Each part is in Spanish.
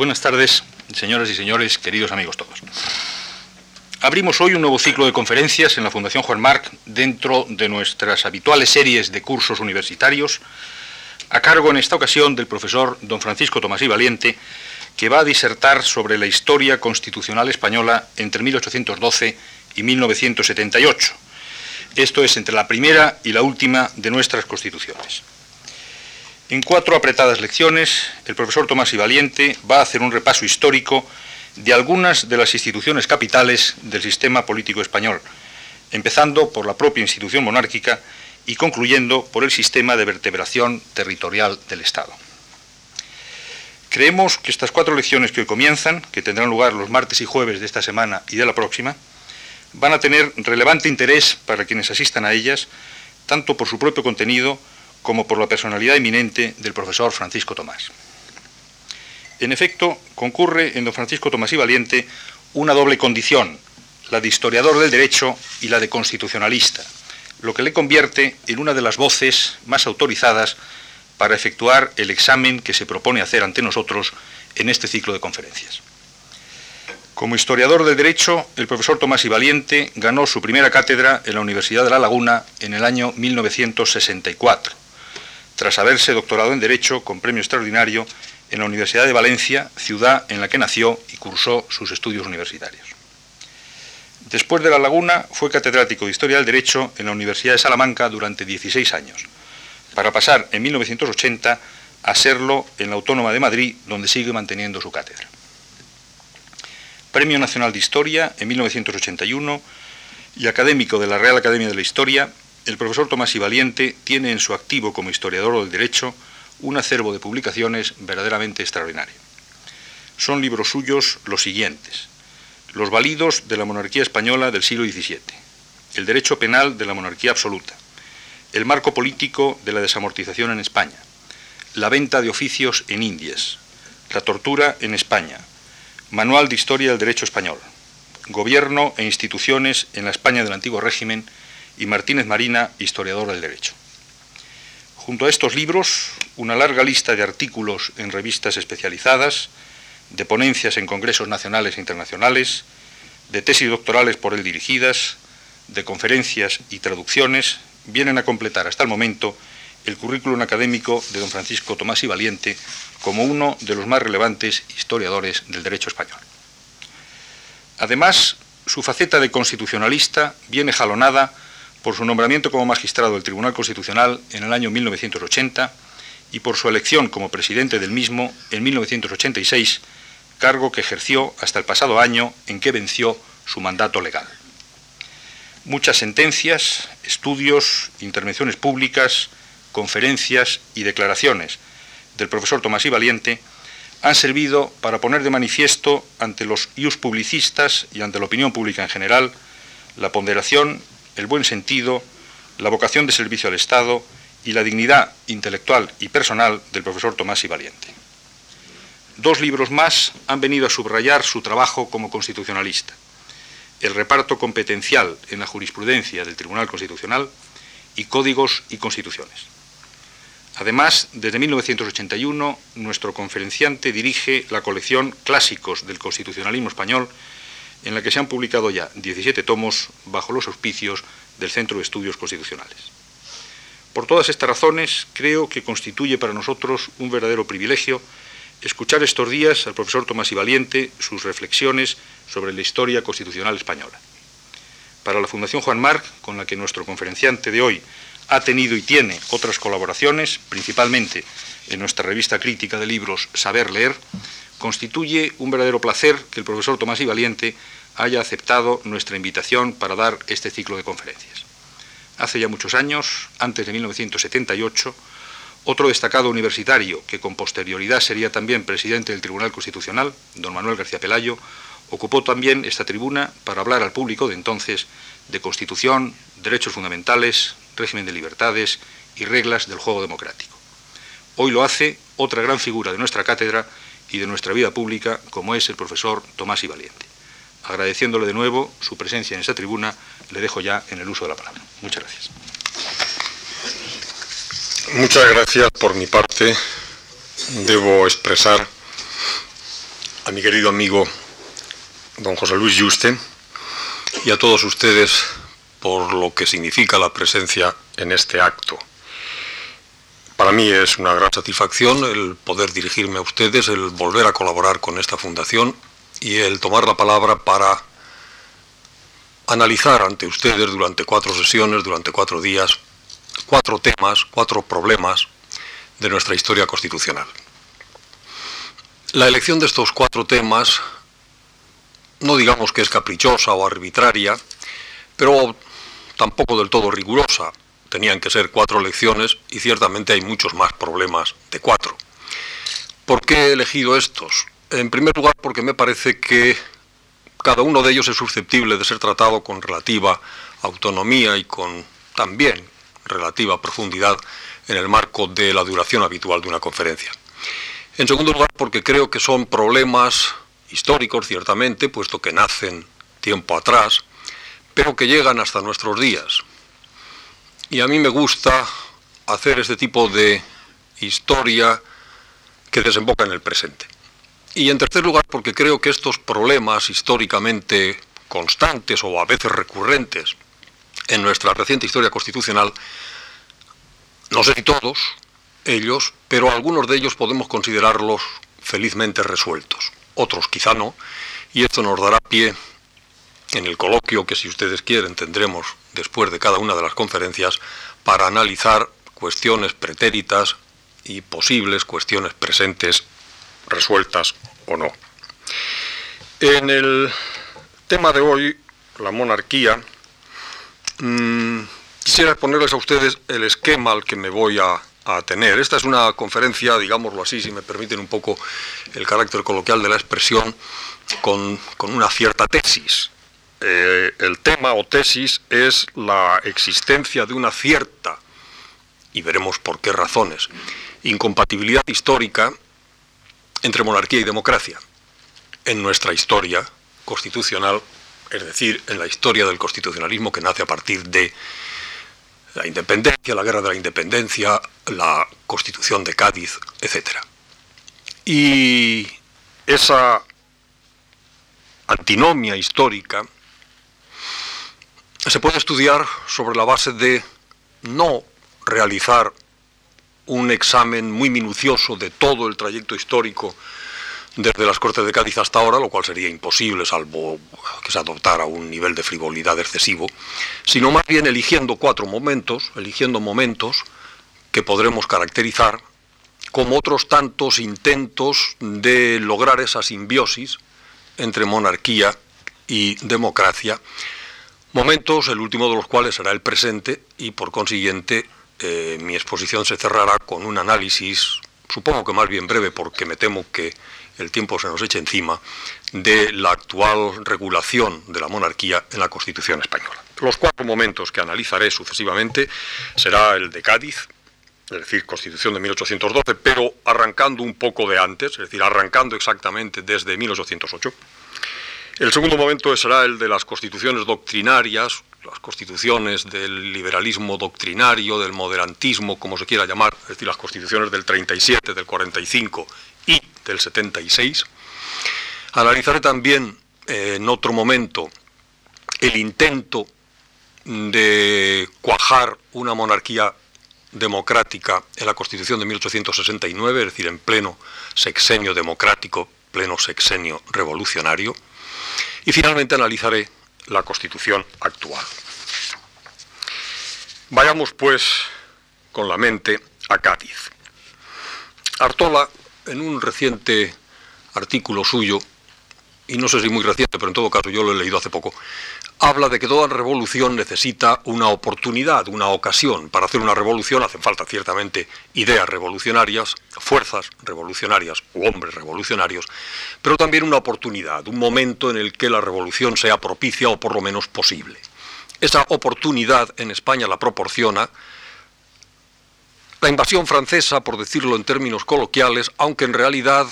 Buenas tardes, señoras y señores, queridos amigos todos. Abrimos hoy un nuevo ciclo de conferencias en la Fundación Juan Marc dentro de nuestras habituales series de cursos universitarios, a cargo en esta ocasión del profesor don Francisco Tomás y Valiente, que va a disertar sobre la historia constitucional española entre 1812 y 1978. Esto es entre la primera y la última de nuestras constituciones. En cuatro apretadas lecciones, el profesor Tomás y Valiente va a hacer un repaso histórico de algunas de las instituciones capitales del sistema político español, empezando por la propia institución monárquica y concluyendo por el sistema de vertebración territorial del Estado. Creemos que estas cuatro lecciones que hoy comienzan, que tendrán lugar los martes y jueves de esta semana y de la próxima, van a tener relevante interés para quienes asistan a ellas, tanto por su propio contenido como por la personalidad eminente del profesor Francisco Tomás. En efecto, concurre en don Francisco Tomás y Valiente una doble condición, la de historiador del derecho y la de constitucionalista, lo que le convierte en una de las voces más autorizadas para efectuar el examen que se propone hacer ante nosotros en este ciclo de conferencias. Como historiador del derecho, el profesor Tomás y Valiente ganó su primera cátedra en la Universidad de La Laguna en el año 1964 tras haberse doctorado en Derecho con premio extraordinario en la Universidad de Valencia, ciudad en la que nació y cursó sus estudios universitarios. Después de La Laguna fue catedrático de Historia del Derecho en la Universidad de Salamanca durante 16 años, para pasar en 1980 a serlo en la Autónoma de Madrid, donde sigue manteniendo su cátedra. Premio Nacional de Historia en 1981 y académico de la Real Academia de la Historia el profesor Tomás y Valiente tiene en su activo como historiador del derecho un acervo de publicaciones verdaderamente extraordinario. Son libros suyos los siguientes. Los válidos de la monarquía española del siglo XVII. El derecho penal de la monarquía absoluta. El marco político de la desamortización en España. La venta de oficios en Indias. La tortura en España. Manual de Historia del Derecho Español. Gobierno e instituciones en la España del antiguo régimen y Martínez Marina, historiador del derecho. Junto a estos libros, una larga lista de artículos en revistas especializadas, de ponencias en congresos nacionales e internacionales, de tesis doctorales por él dirigidas, de conferencias y traducciones, vienen a completar hasta el momento el currículum académico de don Francisco Tomás y Valiente como uno de los más relevantes historiadores del derecho español. Además, su faceta de constitucionalista viene jalonada por su nombramiento como magistrado del Tribunal Constitucional en el año 1980 y por su elección como presidente del mismo en 1986, cargo que ejerció hasta el pasado año en que venció su mandato legal. Muchas sentencias, estudios, intervenciones públicas, conferencias y declaraciones del profesor Tomás y Valiente han servido para poner de manifiesto ante los ius publicistas y ante la opinión pública en general la ponderación el buen sentido, la vocación de servicio al Estado y la dignidad intelectual y personal del profesor Tomás y Valiente. Dos libros más han venido a subrayar su trabajo como constitucionalista. El reparto competencial en la jurisprudencia del Tribunal Constitucional y Códigos y Constituciones. Además, desde 1981, nuestro conferenciante dirige la colección Clásicos del Constitucionalismo Español, en la que se han publicado ya 17 tomos bajo los auspicios del Centro de Estudios Constitucionales. Por todas estas razones, creo que constituye para nosotros un verdadero privilegio escuchar estos días al profesor Tomás y Valiente sus reflexiones sobre la historia constitucional española. Para la Fundación Juan Marc, con la que nuestro conferenciante de hoy ha tenido y tiene otras colaboraciones, principalmente en nuestra revista crítica de libros Saber Leer, constituye un verdadero placer que el profesor Tomás y Valiente haya aceptado nuestra invitación para dar este ciclo de conferencias. Hace ya muchos años, antes de 1978, otro destacado universitario, que con posterioridad sería también presidente del Tribunal Constitucional, don Manuel García Pelayo, ocupó también esta tribuna para hablar al público de entonces de Constitución, derechos fundamentales, régimen de libertades y reglas del juego democrático. Hoy lo hace otra gran figura de nuestra cátedra y de nuestra vida pública, como es el profesor Tomás y Valiente. Agradeciéndole de nuevo su presencia en esta tribuna, le dejo ya en el uso de la palabra. Muchas gracias. Muchas gracias por mi parte. Debo expresar a mi querido amigo don José Luis Juste y a todos ustedes por lo que significa la presencia en este acto. Para mí es una gran satisfacción el poder dirigirme a ustedes, el volver a colaborar con esta fundación y el tomar la palabra para analizar ante ustedes durante cuatro sesiones, durante cuatro días, cuatro temas, cuatro problemas de nuestra historia constitucional. La elección de estos cuatro temas, no digamos que es caprichosa o arbitraria, pero tampoco del todo rigurosa. Tenían que ser cuatro elecciones y ciertamente hay muchos más problemas de cuatro. ¿Por qué he elegido estos? En primer lugar, porque me parece que cada uno de ellos es susceptible de ser tratado con relativa autonomía y con también relativa profundidad en el marco de la duración habitual de una conferencia. En segundo lugar, porque creo que son problemas históricos, ciertamente, puesto que nacen tiempo atrás, pero que llegan hasta nuestros días. Y a mí me gusta hacer este tipo de historia que desemboca en el presente. Y en tercer lugar, porque creo que estos problemas históricamente constantes o a veces recurrentes en nuestra reciente historia constitucional, no sé si todos ellos, pero algunos de ellos podemos considerarlos felizmente resueltos, otros quizá no, y esto nos dará pie en el coloquio que si ustedes quieren tendremos después de cada una de las conferencias para analizar cuestiones pretéritas y posibles cuestiones presentes resueltas o no. En el tema de hoy, la monarquía, mm, quisiera exponerles a ustedes el esquema al que me voy a, tener. Esta es una conferencia, digámoslo así, si me permiten un poco el carácter coloquial de la expresión, con, con una cierta tesis. Eh, el tema o tesis es la existencia de una cierta, y veremos por qué razones, incompatibilidad histórica entre monarquía y democracia en nuestra historia constitucional, es decir, en la historia del constitucionalismo que nace a partir de la independencia, la guerra de la independencia, la constitución de Cádiz, etc. Y esa antinomia histórica se puede estudiar sobre la base de no realizar un examen muy minucioso de todo el trayecto histórico desde las Cortes de Cádiz hasta ahora, lo cual sería imposible salvo que se adoptara un nivel de frivolidad excesivo, sino más bien eligiendo cuatro momentos, eligiendo momentos que podremos caracterizar como otros tantos intentos de lograr esa simbiosis entre monarquía y democracia Momentos, el último de los cuales será el presente y por consiguiente eh, mi exposición se cerrará con un análisis, supongo que más bien breve porque me temo que el tiempo se nos eche encima, de la actual regulación de la monarquía en la Constitución española. Los cuatro momentos que analizaré sucesivamente será el de Cádiz, es decir, Constitución de 1812, pero arrancando un poco de antes, es decir, arrancando exactamente desde 1808 el segundo momento será el de las constituciones doctrinarias, las constituciones del liberalismo doctrinario, del moderantismo, como se quiera llamar, es decir, las constituciones del 37, del 45 y del 76. Analizaré también eh, en otro momento el intento de cuajar una monarquía democrática en la Constitución de 1869, es decir, en pleno sexenio democrático, pleno sexenio revolucionario. Y finalmente analizaré la Constitución actual. Vayamos pues con la mente a Cádiz. Artola, en un reciente artículo suyo, y no sé si muy reciente, pero en todo caso yo lo he leído hace poco, habla de que toda revolución necesita una oportunidad, una ocasión. Para hacer una revolución hacen falta ciertamente ideas revolucionarias, fuerzas revolucionarias u hombres revolucionarios, pero también una oportunidad, un momento en el que la revolución sea propicia o por lo menos posible. Esa oportunidad en España la proporciona la invasión francesa, por decirlo en términos coloquiales, aunque en realidad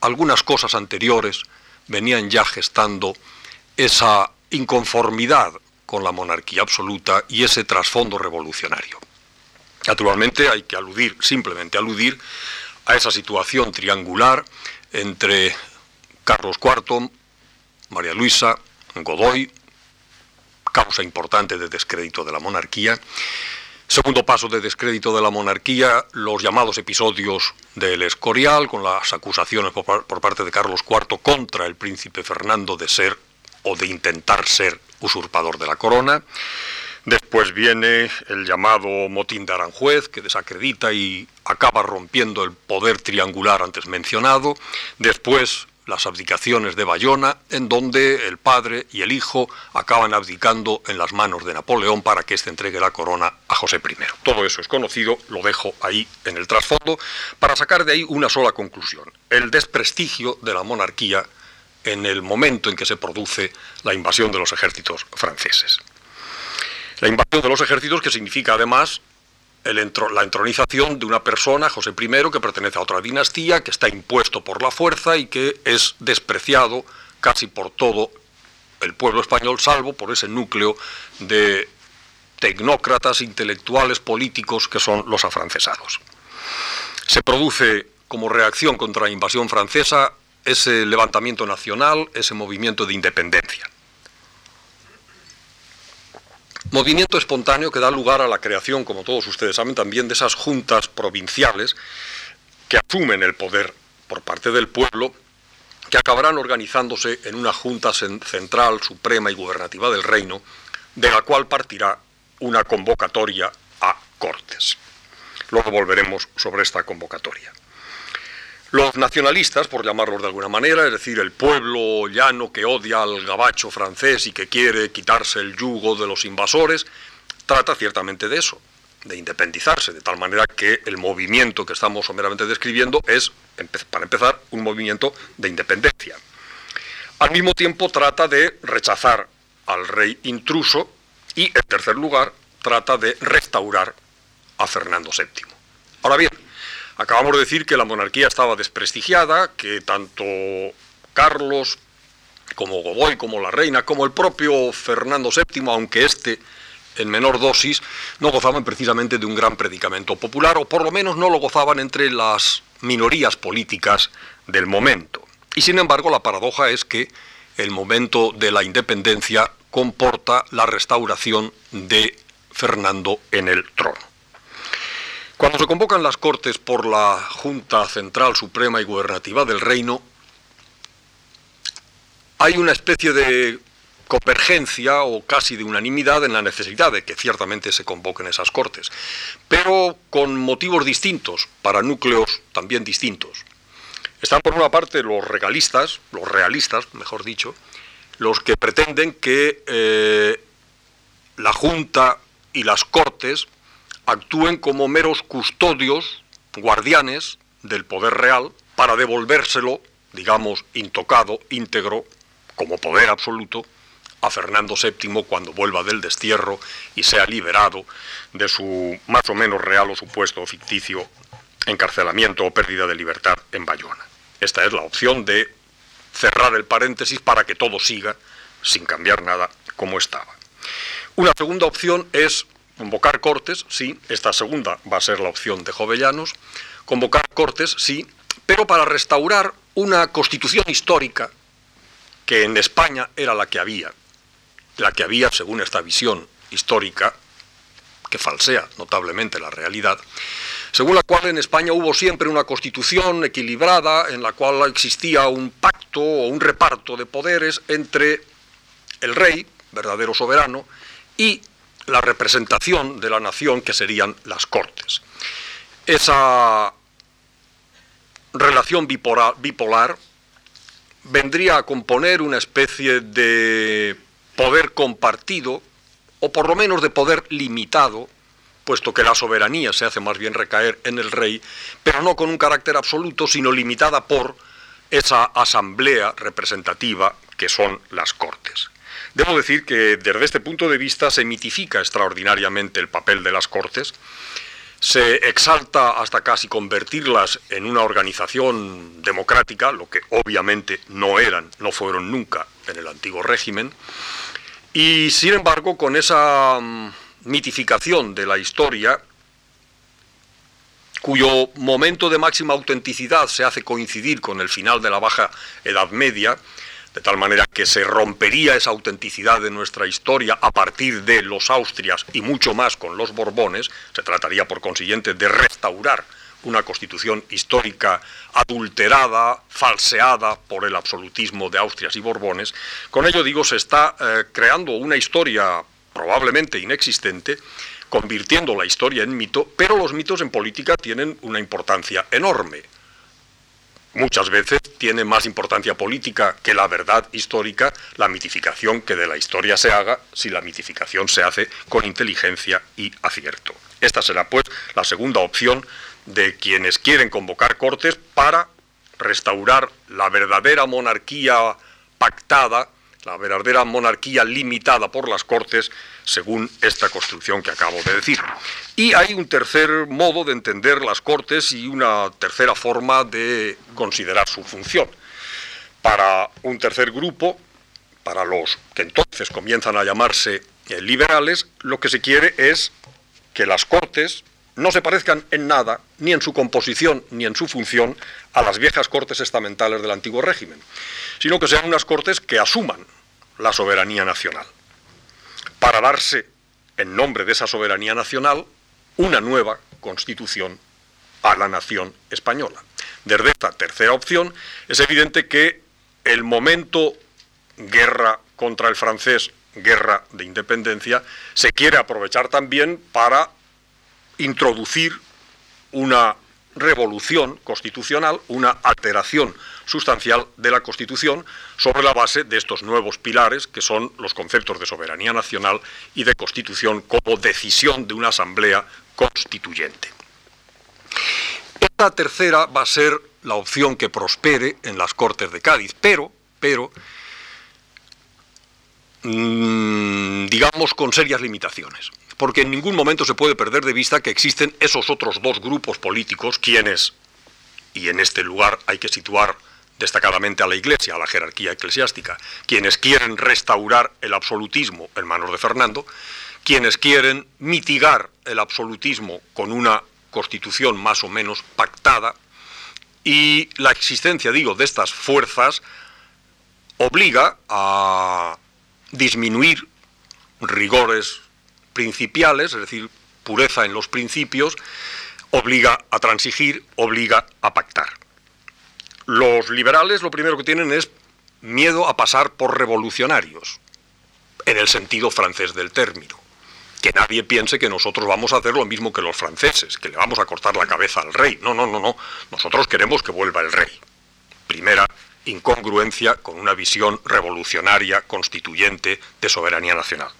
algunas cosas anteriores venían ya gestando esa inconformidad con la monarquía absoluta y ese trasfondo revolucionario. Naturalmente hay que aludir, simplemente aludir, a esa situación triangular entre Carlos IV, María Luisa, Godoy, causa importante de descrédito de la monarquía. Segundo paso de descrédito de la monarquía, los llamados episodios del Escorial, con las acusaciones por, parte de Carlos IV contra el príncipe Fernando de ser o de intentar ser usurpador de la corona. Después viene el llamado motín de Aranjuez, que desacredita y acaba rompiendo el poder triangular antes mencionado. Después las abdicaciones de Bayona, en donde el padre y el hijo acaban abdicando en las manos de Napoleón para que éste entregue la corona a José I. Todo eso es conocido, lo dejo ahí en el trasfondo, para sacar de ahí una sola conclusión, el desprestigio de la monarquía en el momento en que se produce la invasión de los ejércitos franceses. La invasión de los ejércitos que significa además la entronización de una persona, José I, que pertenece a otra dinastía, que está impuesto por la fuerza y que es despreciado casi por todo el pueblo español, salvo por ese núcleo de tecnócratas, intelectuales, políticos que son los afrancesados. Se produce como reacción contra la invasión francesa ese levantamiento nacional, ese movimiento de independencia. Movimiento espontáneo que da lugar a la creación, como todos ustedes saben, también de esas juntas provinciales que asumen el poder por parte del pueblo, que acabarán organizándose en una junta central, suprema y gubernativa del reino, de la cual partirá una convocatoria a Cortes. Luego volveremos sobre esta convocatoria. Los nacionalistas, por llamarlos de alguna manera, es decir, el pueblo llano que odia al gabacho francés y que quiere quitarse el yugo de los invasores, trata ciertamente de eso, de independizarse, de tal manera que el movimiento que estamos someramente describiendo es, para empezar, un movimiento de independencia. Al mismo tiempo trata de rechazar al rey intruso y, en tercer lugar, trata de restaurar a Fernando VII. Ahora bien, Acabamos de decir que la monarquía estaba desprestigiada, que tanto Carlos como Godoy, como la reina, como el propio Fernando VII, aunque éste en menor dosis, no gozaban precisamente de un gran predicamento popular, o por lo menos no lo gozaban entre las minorías políticas del momento. Y sin embargo, la paradoja es que el momento de la independencia comporta la restauración de Fernando en el trono. Cuando se convocan las Cortes por la Junta Central Suprema y Gubernativa del Reino, hay una especie de convergencia o casi de unanimidad en la necesidad de que ciertamente se convoquen esas Cortes, pero con motivos distintos, para núcleos también distintos. Están por una parte los regalistas, los realistas, mejor dicho, los que pretenden que eh, la Junta y las Cortes actúen como meros custodios, guardianes del poder real, para devolvérselo, digamos, intocado, íntegro, como poder absoluto, a Fernando VII cuando vuelva del destierro y sea liberado de su más o menos real o supuesto ficticio encarcelamiento o pérdida de libertad en Bayona. Esta es la opción de cerrar el paréntesis para que todo siga sin cambiar nada como estaba. Una segunda opción es Convocar cortes, sí, esta segunda va a ser la opción de Jovellanos. Convocar cortes, sí, pero para restaurar una constitución histórica que en España era la que había, la que había según esta visión histórica, que falsea notablemente la realidad, según la cual en España hubo siempre una constitución equilibrada en la cual existía un pacto o un reparto de poderes entre el rey, verdadero soberano, y la representación de la nación que serían las Cortes. Esa relación bipolar, vendría a componer una especie de poder compartido, o por lo menos de poder limitado, puesto que la soberanía se hace más bien recaer en el rey, pero no con un carácter absoluto, sino limitada por esa asamblea representativa que son las Cortes. Debo decir que desde este punto de vista se mitifica extraordinariamente el papel de las Cortes, se exalta hasta casi convertirlas en una organización democrática, lo que obviamente no eran, no fueron nunca en el antiguo régimen, y sin embargo con esa mm, mitificación de la historia cuyo momento de máxima autenticidad se hace coincidir con el final de la Baja Edad Media, de tal manera que se rompería esa autenticidad de nuestra historia a partir de los Austrias y mucho más con los Borbones, se trataría por consiguiente de restaurar una constitución histórica adulterada, falseada por el absolutismo de Austrias y Borbones. Con ello digo, se está eh, creando una historia probablemente inexistente, convirtiendo la historia en mito, pero los mitos en política tienen una importancia enorme muchas veces tiene más importancia política que la verdad histórica, la mitificación que de la historia se haga si la mitificación se hace con inteligencia y acierto. Esta será pues la segunda opción de quienes quieren convocar cortes para restaurar la verdadera monarquía pactada la verdadera monarquía limitada por las Cortes, según esta construcción que acabo de decir. Y hay un tercer modo de entender las Cortes y una tercera forma de considerar su función. Para un tercer grupo, para los que entonces comienzan a llamarse eh, liberales, lo que se quiere es que las Cortes no se parezcan en nada, ni en su composición ni en su función, a las viejas Cortes estamentales del antiguo régimen sino que sean unas cortes que asuman la soberanía nacional, para darse, en nombre de esa soberanía nacional, una nueva constitución a la nación española. Desde esta tercera opción, es evidente que el momento guerra contra el francés, guerra de independencia, se quiere aprovechar también para introducir una revolución constitucional, una alteración sustancial de la Constitución sobre la base de estos nuevos pilares que son los conceptos de soberanía nacional y de Constitución como decisión de una asamblea constituyente. Esta tercera va a ser la opción que prospere en las Cortes de Cádiz, pero, pero, mm, digamos con serias limitaciones porque en ningún momento se puede perder de vista que existen esos otros dos grupos políticos, quienes, y en este lugar hay que situar destacadamente a la Iglesia, a la jerarquía eclesiástica, quienes quieren restaurar el absolutismo en manos de Fernando, quienes quieren mitigar el absolutismo con una constitución más o menos pactada, y la existencia, digo, de estas fuerzas obliga a disminuir rigores principiales, es decir, pureza en los principios, obliga a transigir, obliga a pactar. Los liberales lo primero que tienen es miedo a pasar por revolucionarios, en el sentido francés del término. Que nadie piense que nosotros vamos a hacer lo mismo que los franceses, que le vamos a cortar la cabeza al rey. No, no, no, no. Nosotros queremos que vuelva el rey. Primera incongruencia con una visión revolucionaria, constituyente, de soberanía nacional.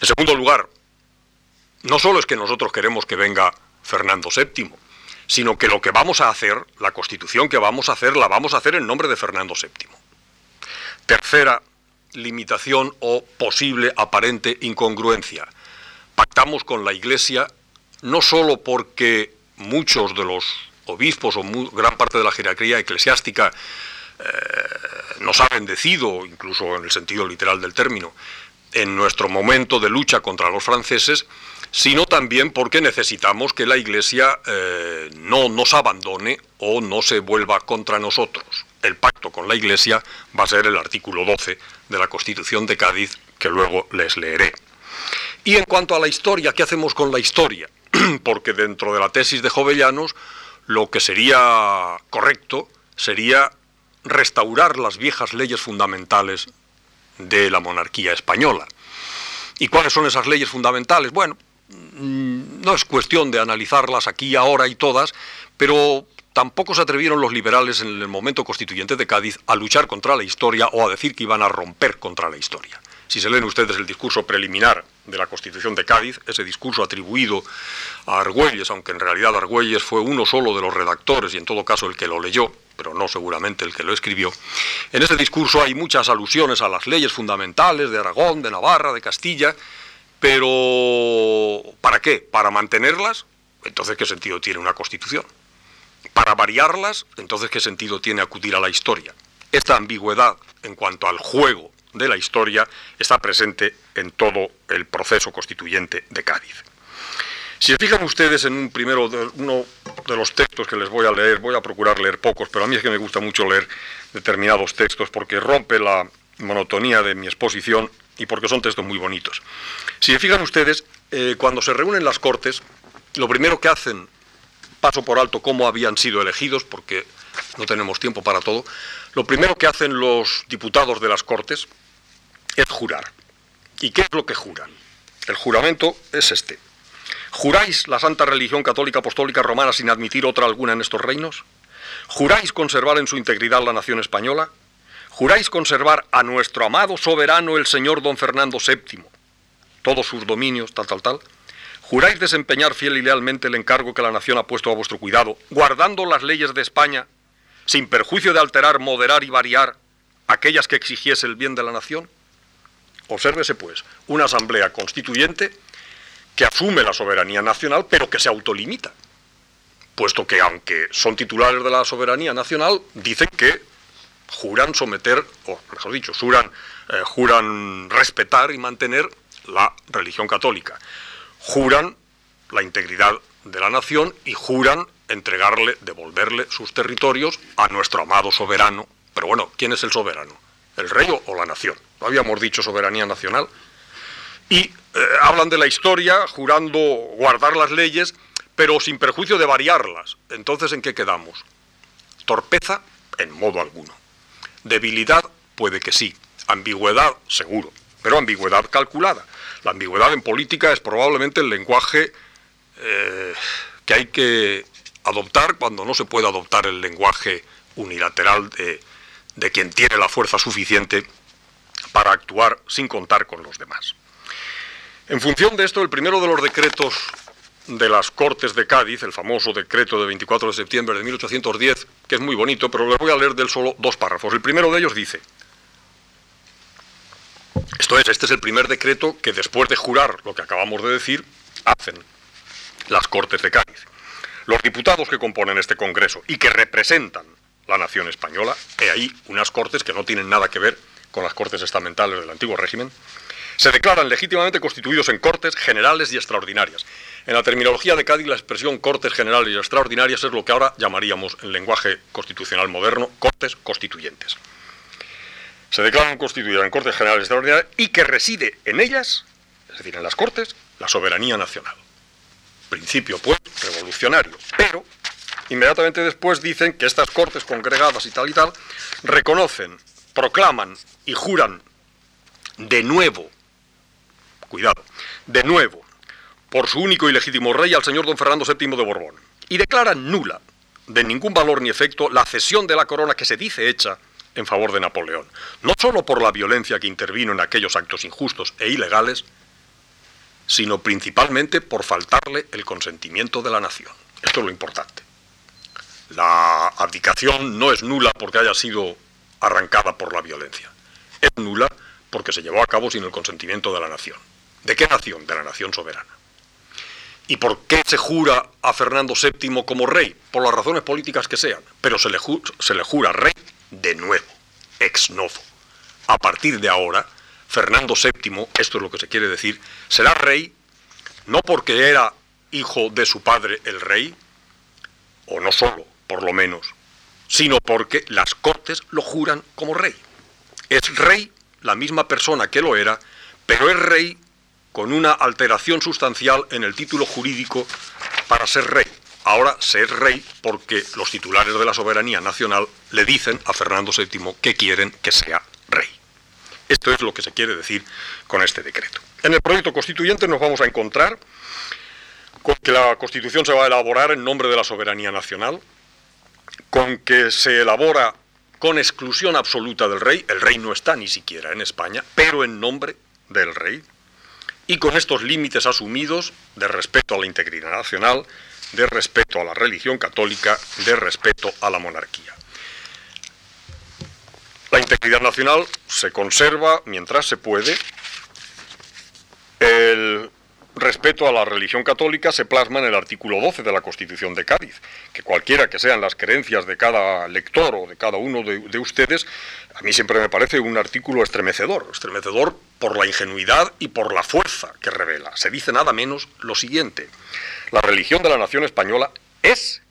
En segundo lugar, no solo es que nosotros queremos que venga Fernando VII, sino que lo que vamos a hacer, la constitución que vamos a hacer, la vamos a hacer en nombre de Fernando VII. Tercera limitación o posible aparente incongruencia. Pactamos con la Iglesia no solo porque muchos de los obispos o gran parte de la jerarquía eclesiástica eh, nos ha bendecido, incluso en el sentido literal del término, en nuestro momento de lucha contra los franceses, sino también porque necesitamos que la Iglesia eh, no nos abandone o no se vuelva contra nosotros. El pacto con la Iglesia va a ser el artículo 12 de la Constitución de Cádiz, que luego les leeré. Y en cuanto a la historia, ¿qué hacemos con la historia? porque dentro de la tesis de Jovellanos, lo que sería correcto sería restaurar las viejas leyes fundamentales de la monarquía española. ¿Y cuáles son esas leyes fundamentales? Bueno, mm, no es cuestión de analizarlas aquí, ahora y todas, pero tampoco se atrevieron los liberales en el momento constituyente de Cádiz a luchar contra la historia o a decir que iban a romper contra la historia. Si se leen ustedes el discurso preliminar de la Constitución de Cádiz, ese discurso atribuido a Argüelles, aunque en realidad Argüelles fue uno solo de los redactores y en todo caso el que lo leyó, pero no seguramente el que lo escribió, en ese discurso hay muchas alusiones a las leyes fundamentales de Aragón, de Navarra, de Castilla, pero ¿para qué? ¿Para mantenerlas? Entonces, ¿qué sentido tiene una constitución? Para variarlas, entonces, ¿qué sentido tiene acudir a la historia? Esta ambigüedad en cuanto al juego de la historia está presente en todo el proceso constituyente de Cádiz. Si se fijan ustedes en un primero, uno de los textos que les voy a leer, voy a procurar leer pocos, pero a mí es que me gusta mucho leer determinados textos porque rompe la monotonía de mi exposición y porque son textos muy bonitos. Si se fijan ustedes, eh, cuando se reúnen las Cortes, lo primero que hacen, paso por alto cómo habían sido elegidos, porque no tenemos tiempo para todo, lo primero que hacen los diputados de las Cortes es jurar. ¿Y qué es lo que juran? El juramento es este. ¿Juráis la santa religión católica apostólica romana sin admitir otra alguna en estos reinos? ¿Juráis conservar en su integridad la nación española? ¿Juráis conservar a nuestro amado soberano el señor don Fernando VII, todos sus dominios, tal, tal, tal? ¿Juráis desempeñar fiel y lealmente el encargo que la nación ha puesto a vuestro cuidado, guardando las leyes de España, sin perjuicio de alterar, moderar y variar aquellas que exigiese el bien de la nación? Obsérvese, pues, una asamblea constituyente que asume la soberanía nacional, pero que se autolimita, puesto que aunque son titulares de la soberanía nacional, dicen que juran someter, o mejor dicho, juran, eh, juran respetar y mantener la religión católica, juran la integridad de la nación y juran entregarle, devolverle sus territorios a nuestro amado soberano. Pero bueno, ¿quién es el soberano? ¿El rey o la nación? ¿No habíamos dicho soberanía nacional? Y eh, hablan de la historia jurando guardar las leyes, pero sin perjuicio de variarlas. Entonces, ¿en qué quedamos? Torpeza, en modo alguno. Debilidad, puede que sí. Ambigüedad, seguro. Pero ambigüedad calculada. La ambigüedad en política es probablemente el lenguaje eh, que hay que adoptar cuando no se puede adoptar el lenguaje unilateral de quien tiene la fuerza suficiente para actuar sin contar con los demás. En función de esto, el primero de los decretos de las Cortes de Cádiz, el famoso decreto de 24 de septiembre de 1810, que es muy bonito, pero les voy a leer del solo dos párrafos. El primero de ellos dice, esto es, este es el primer decreto que después de jurar lo que acabamos de decir, hacen las Cortes de Cádiz. Los diputados que componen este Congreso y que representan la nación española, he ahí unas Cortes que no tienen nada que ver con las Cortes estamentales del antiguo régimen, se declaran legítimamente constituidos en Cortes generales y extraordinarias. En la terminología de Cádiz, la expresión Cortes generales y extraordinarias es lo que ahora llamaríamos en lenguaje constitucional moderno Cortes constituyentes. Se declaran constituidas en Cortes generales y extraordinarias y que reside en ellas, es decir, en las Cortes, la soberanía nacional. Principio, pues, revolucionario. Pero, inmediatamente después dicen que estas Cortes congregadas y tal y tal reconocen proclaman y juran de nuevo, cuidado, de nuevo, por su único y legítimo rey al señor don Fernando VII de Borbón, y declaran nula, de ningún valor ni efecto, la cesión de la corona que se dice hecha en favor de Napoleón, no sólo por la violencia que intervino en aquellos actos injustos e ilegales, sino principalmente por faltarle el consentimiento de la nación. Esto es lo importante. La abdicación no es nula porque haya sido arrancada por la violencia. Es nula porque se llevó a cabo sin el consentimiento de la nación. ¿De qué nación? De la nación soberana. ¿Y por qué se jura a Fernando VII como rey? Por las razones políticas que sean, pero se le, jura rey de nuevo, ex novo. A partir de ahora, Fernando VII, esto es lo que se quiere decir, será rey no porque era hijo de su padre el rey, o no solo, por lo menos, sino porque las Cortes lo juran como rey. Es rey la misma persona que lo era, pero es rey con una alteración sustancial en el título jurídico para ser rey. Ahora ser rey porque los titulares de la soberanía nacional le dicen a Fernando VII que quieren que sea rey. Esto es lo que se quiere decir con este decreto. En el proyecto constituyente nos vamos a encontrar con que la Constitución se va a elaborar en nombre de la soberanía nacional, con que se elabora con exclusión absoluta del rey, el rey no está ni siquiera en España, pero en nombre del rey, y con estos límites asumidos de respeto a la integridad nacional, de respeto a la religión católica, de respeto a la monarquía. La integridad nacional se conserva mientras se puede. Respeto a la religión católica se plasma en el artículo 12 de la Constitución de Cádiz, que cualquiera que sean las creencias de cada lector o de cada uno de, ustedes, a mí siempre me parece un artículo estremecedor, estremecedor por la ingenuidad y por la fuerza que revela. Se dice nada menos lo siguiente, la religión de la nación española es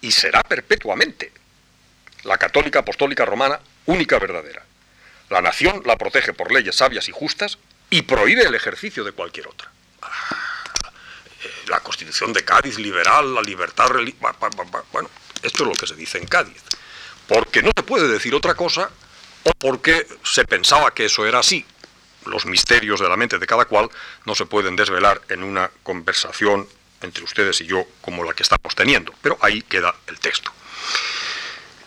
y será perpetuamente la católica apostólica romana única verdadera. La nación la protege por leyes sabias y justas y prohíbe el ejercicio de cualquier otra. La constitución de Cádiz liberal, la libertad religiosa. Bueno, esto es lo que se dice en Cádiz. Porque no se puede decir otra cosa o porque se pensaba que eso era así. Los misterios de la mente de cada cual no se pueden desvelar en una conversación entre ustedes y yo como la que estamos teniendo. Pero ahí queda el texto.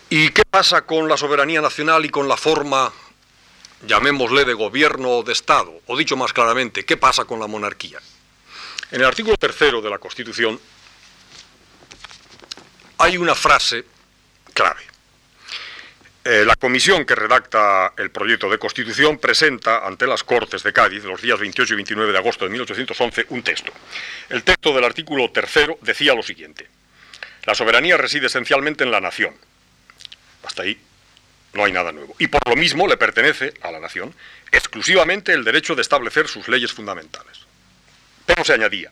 ¿Y qué pasa con la soberanía nacional y con la forma, llamémosle, de gobierno o de Estado? O dicho más claramente, ¿qué pasa con la monarquía? En el artículo tercero de la Constitución hay una frase clave. Eh, la comisión que redacta el proyecto de constitución presenta ante las Cortes de Cádiz, los días 28 y 29 de agosto de 1811, un texto. El texto del artículo tercero decía lo siguiente. La soberanía reside esencialmente en la nación. Hasta ahí no hay nada nuevo. Y por lo mismo le pertenece a la nación exclusivamente el derecho de establecer sus leyes fundamentales. Pero se añadía,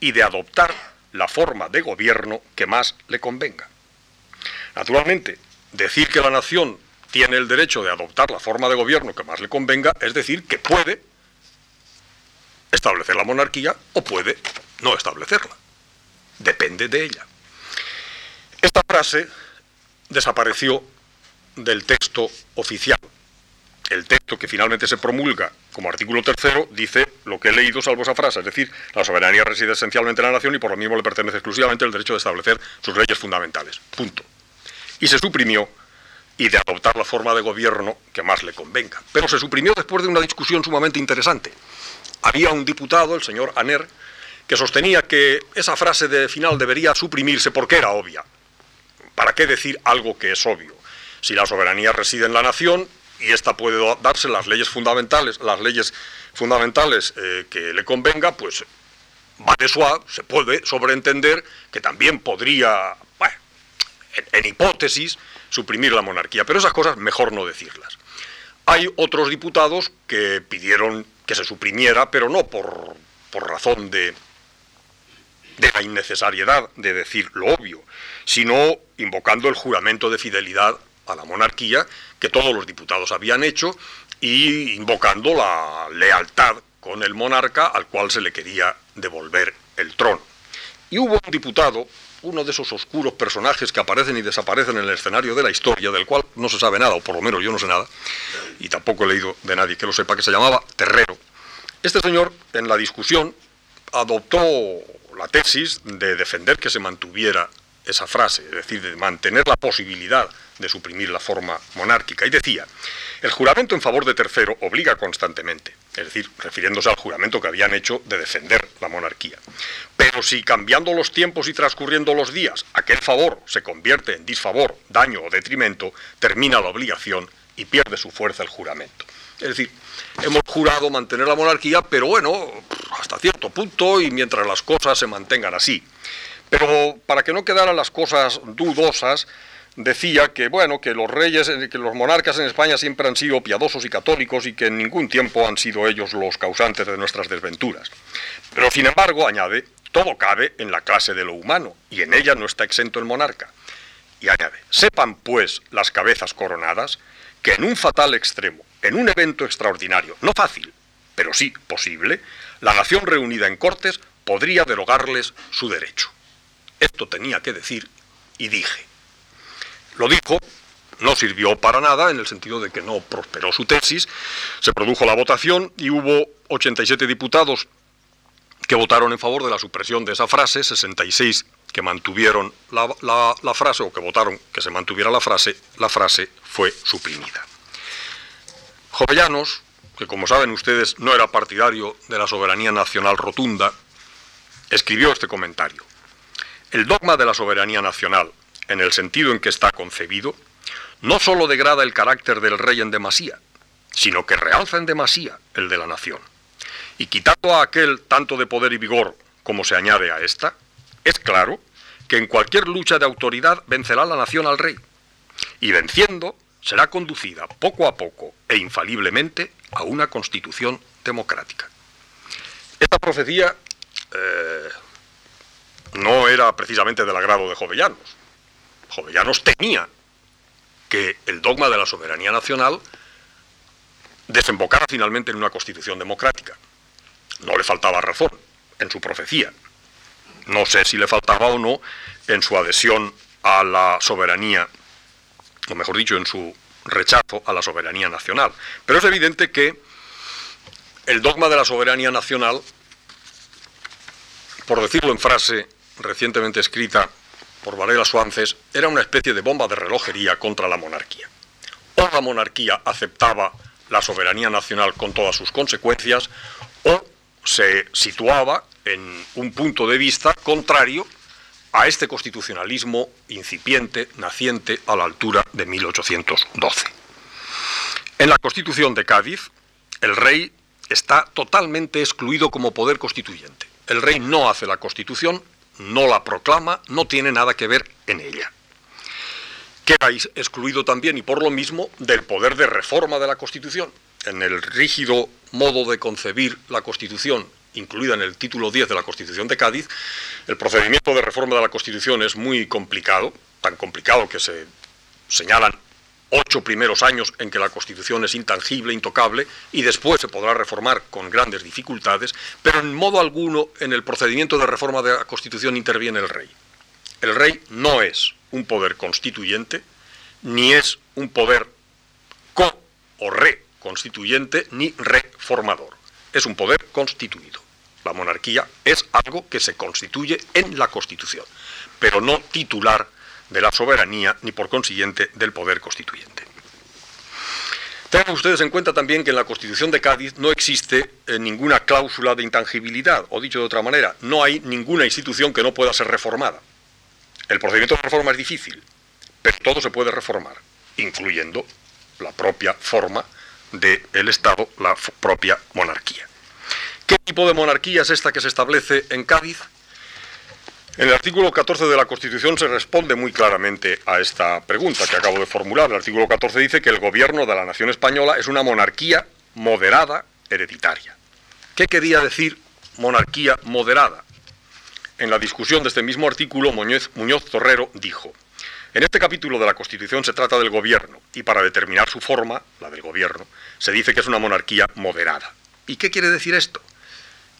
y de adoptar la forma de gobierno que más le convenga. Naturalmente, decir que la nación tiene el derecho de adoptar la forma de gobierno que más le convenga es decir que puede establecer la monarquía o puede no establecerla. Depende de ella. Esta frase desapareció del texto oficial. El texto que finalmente se promulga como artículo tercero dice lo que he leído salvo esa frase, es decir, la soberanía reside esencialmente en la nación y por lo mismo le pertenece exclusivamente el derecho de establecer sus leyes fundamentales. Punto y se suprimió y de adoptar la forma de gobierno que más le convenga. Pero se suprimió después de una discusión sumamente interesante. Había un diputado, el señor Aner, que sostenía que esa frase de final debería suprimirse porque era obvia. ¿Para qué decir algo que es obvio? Si la soberanía reside en la nación y ésta puede darse las leyes fundamentales, las leyes fundamentales eh, que le convenga, pues va de suave, se puede sobreentender que también podría en, hipótesis, suprimir la monarquía. Pero esas cosas mejor no decirlas. Hay otros diputados que pidieron que se suprimiera, pero no por, por razón de, de la innecesariedad de decir lo obvio, sino invocando el juramento de fidelidad a la monarquía que todos los diputados habían hecho y invocando la lealtad con el monarca al cual se le quería devolver el trono. Y hubo un diputado uno de esos oscuros personajes que aparecen y desaparecen en el escenario de la historia, del cual no se sabe nada, o por lo menos yo no sé nada, y tampoco he leído de nadie que lo sepa, que se llamaba Terrero. Este señor, en la discusión, adoptó la tesis de defender que se mantuviera esa frase, es decir, de mantener la posibilidad de suprimir la forma monárquica, y decía, el juramento en favor de tercero obliga constantemente, es decir, refiriéndose al juramento que habían hecho de defender la monarquía. Pero si cambiando los tiempos y transcurriendo los días, aquel favor se convierte en disfavor, daño o detrimento, termina la obligación y pierde su fuerza el juramento. Es decir, hemos jurado mantener la monarquía, pero bueno, hasta cierto punto y mientras las cosas se mantengan así. Pero para que no quedaran las cosas dudosas, decía que bueno, que los reyes, eh, que los monarcas en España siempre han sido piadosos y católicos y que en ningún tiempo han sido ellos los causantes de nuestras desventuras. Pero sin embargo, añade, todo cabe en la clase de lo humano y en ella no está exento el monarca. Y añade, sepan pues las cabezas coronadas que en un fatal extremo, en un evento extraordinario, no fácil, pero sí posible, la nación reunida en cortes podría derogarles su derecho. Esto tenía que decir y dije. Lo dijo, no sirvió para nada en el sentido de que no prosperó su tesis, se produjo la votación y hubo 87 diputados que votaron en favor de la supresión de esa frase, 66 que mantuvieron la, frase o que votaron que se mantuviera la frase, la frase fue suprimida. Jovellanos, que como saben ustedes no era partidario de la soberanía nacional rotunda, escribió este comentario. El dogma de la soberanía nacional, en el sentido en que está concebido, no sólo degrada el carácter del rey en demasía, sino que realza en demasía el de la nación. Y quitando a aquel tanto de poder y vigor como se añade a esta, es claro que en cualquier lucha de autoridad vencerá la nación al rey, y venciendo será conducida poco a poco e infaliblemente a una constitución democrática. Esta profecía eh, no era precisamente del agrado de Jovellanos, Jovellanos temía que el dogma de la soberanía nacional desembocara finalmente en una constitución democrática. No le faltaba razón en su profecía. No sé si le faltaba o no en su adhesión a la soberanía, o mejor dicho, en su rechazo a la soberanía nacional. Pero es evidente que el dogma de la soberanía nacional, por decirlo en frase recientemente escrita por Varela Suances, era una especie de bomba de relojería contra la monarquía. O la monarquía aceptaba la soberanía nacional con todas sus consecuencias, o se situaba en un punto de vista contrario a este constitucionalismo incipiente, naciente a la altura de 1812. En la Constitución de Cádiz, el rey está totalmente excluido como poder constituyente. El rey no hace la Constitución, no la proclama, no tiene nada que ver en ella. Queda excluido también y por lo mismo del poder de reforma de la Constitución. En el rígido modo de concebir la Constitución incluida en el título 10 de la Constitución de Cádiz, el procedimiento de reforma de la Constitución es muy complicado, tan complicado que se señalan ocho primeros años en que la Constitución es intangible, intocable, y después se podrá reformar con grandes dificultades, pero en modo alguno en el procedimiento de reforma de la Constitución interviene el rey. El rey no es un poder constituyente, ni es un poder co o reconstituyente, ni reformador. Es un poder constituido. La monarquía es algo que se constituye en la Constitución, pero no titular de la soberanía ni por consiguiente del poder constituyente. Tengan ustedes en cuenta también que en la Constitución de Cádiz no existe eh, ninguna cláusula de intangibilidad, o dicho de otra manera, no hay ninguna institución que no pueda ser reformada. El procedimiento de reforma es difícil, pero todo se puede reformar, incluyendo la propia forma del Estado, la propia monarquía. ¿Qué tipo de monarquía es esta que se establece en Cádiz? En el artículo 14 de la Constitución se responde muy claramente a esta pregunta que acabo de formular. El artículo 14 dice que el gobierno de la nación española es una monarquía moderada hereditaria. ¿Qué quería decir monarquía moderada? En la discusión de este mismo artículo, Muñoz, Muñoz Torrero dijo, en este capítulo de la Constitución se trata del gobierno y para determinar su forma, la del gobierno, se dice que es una monarquía moderada. ¿Y qué quiere decir esto?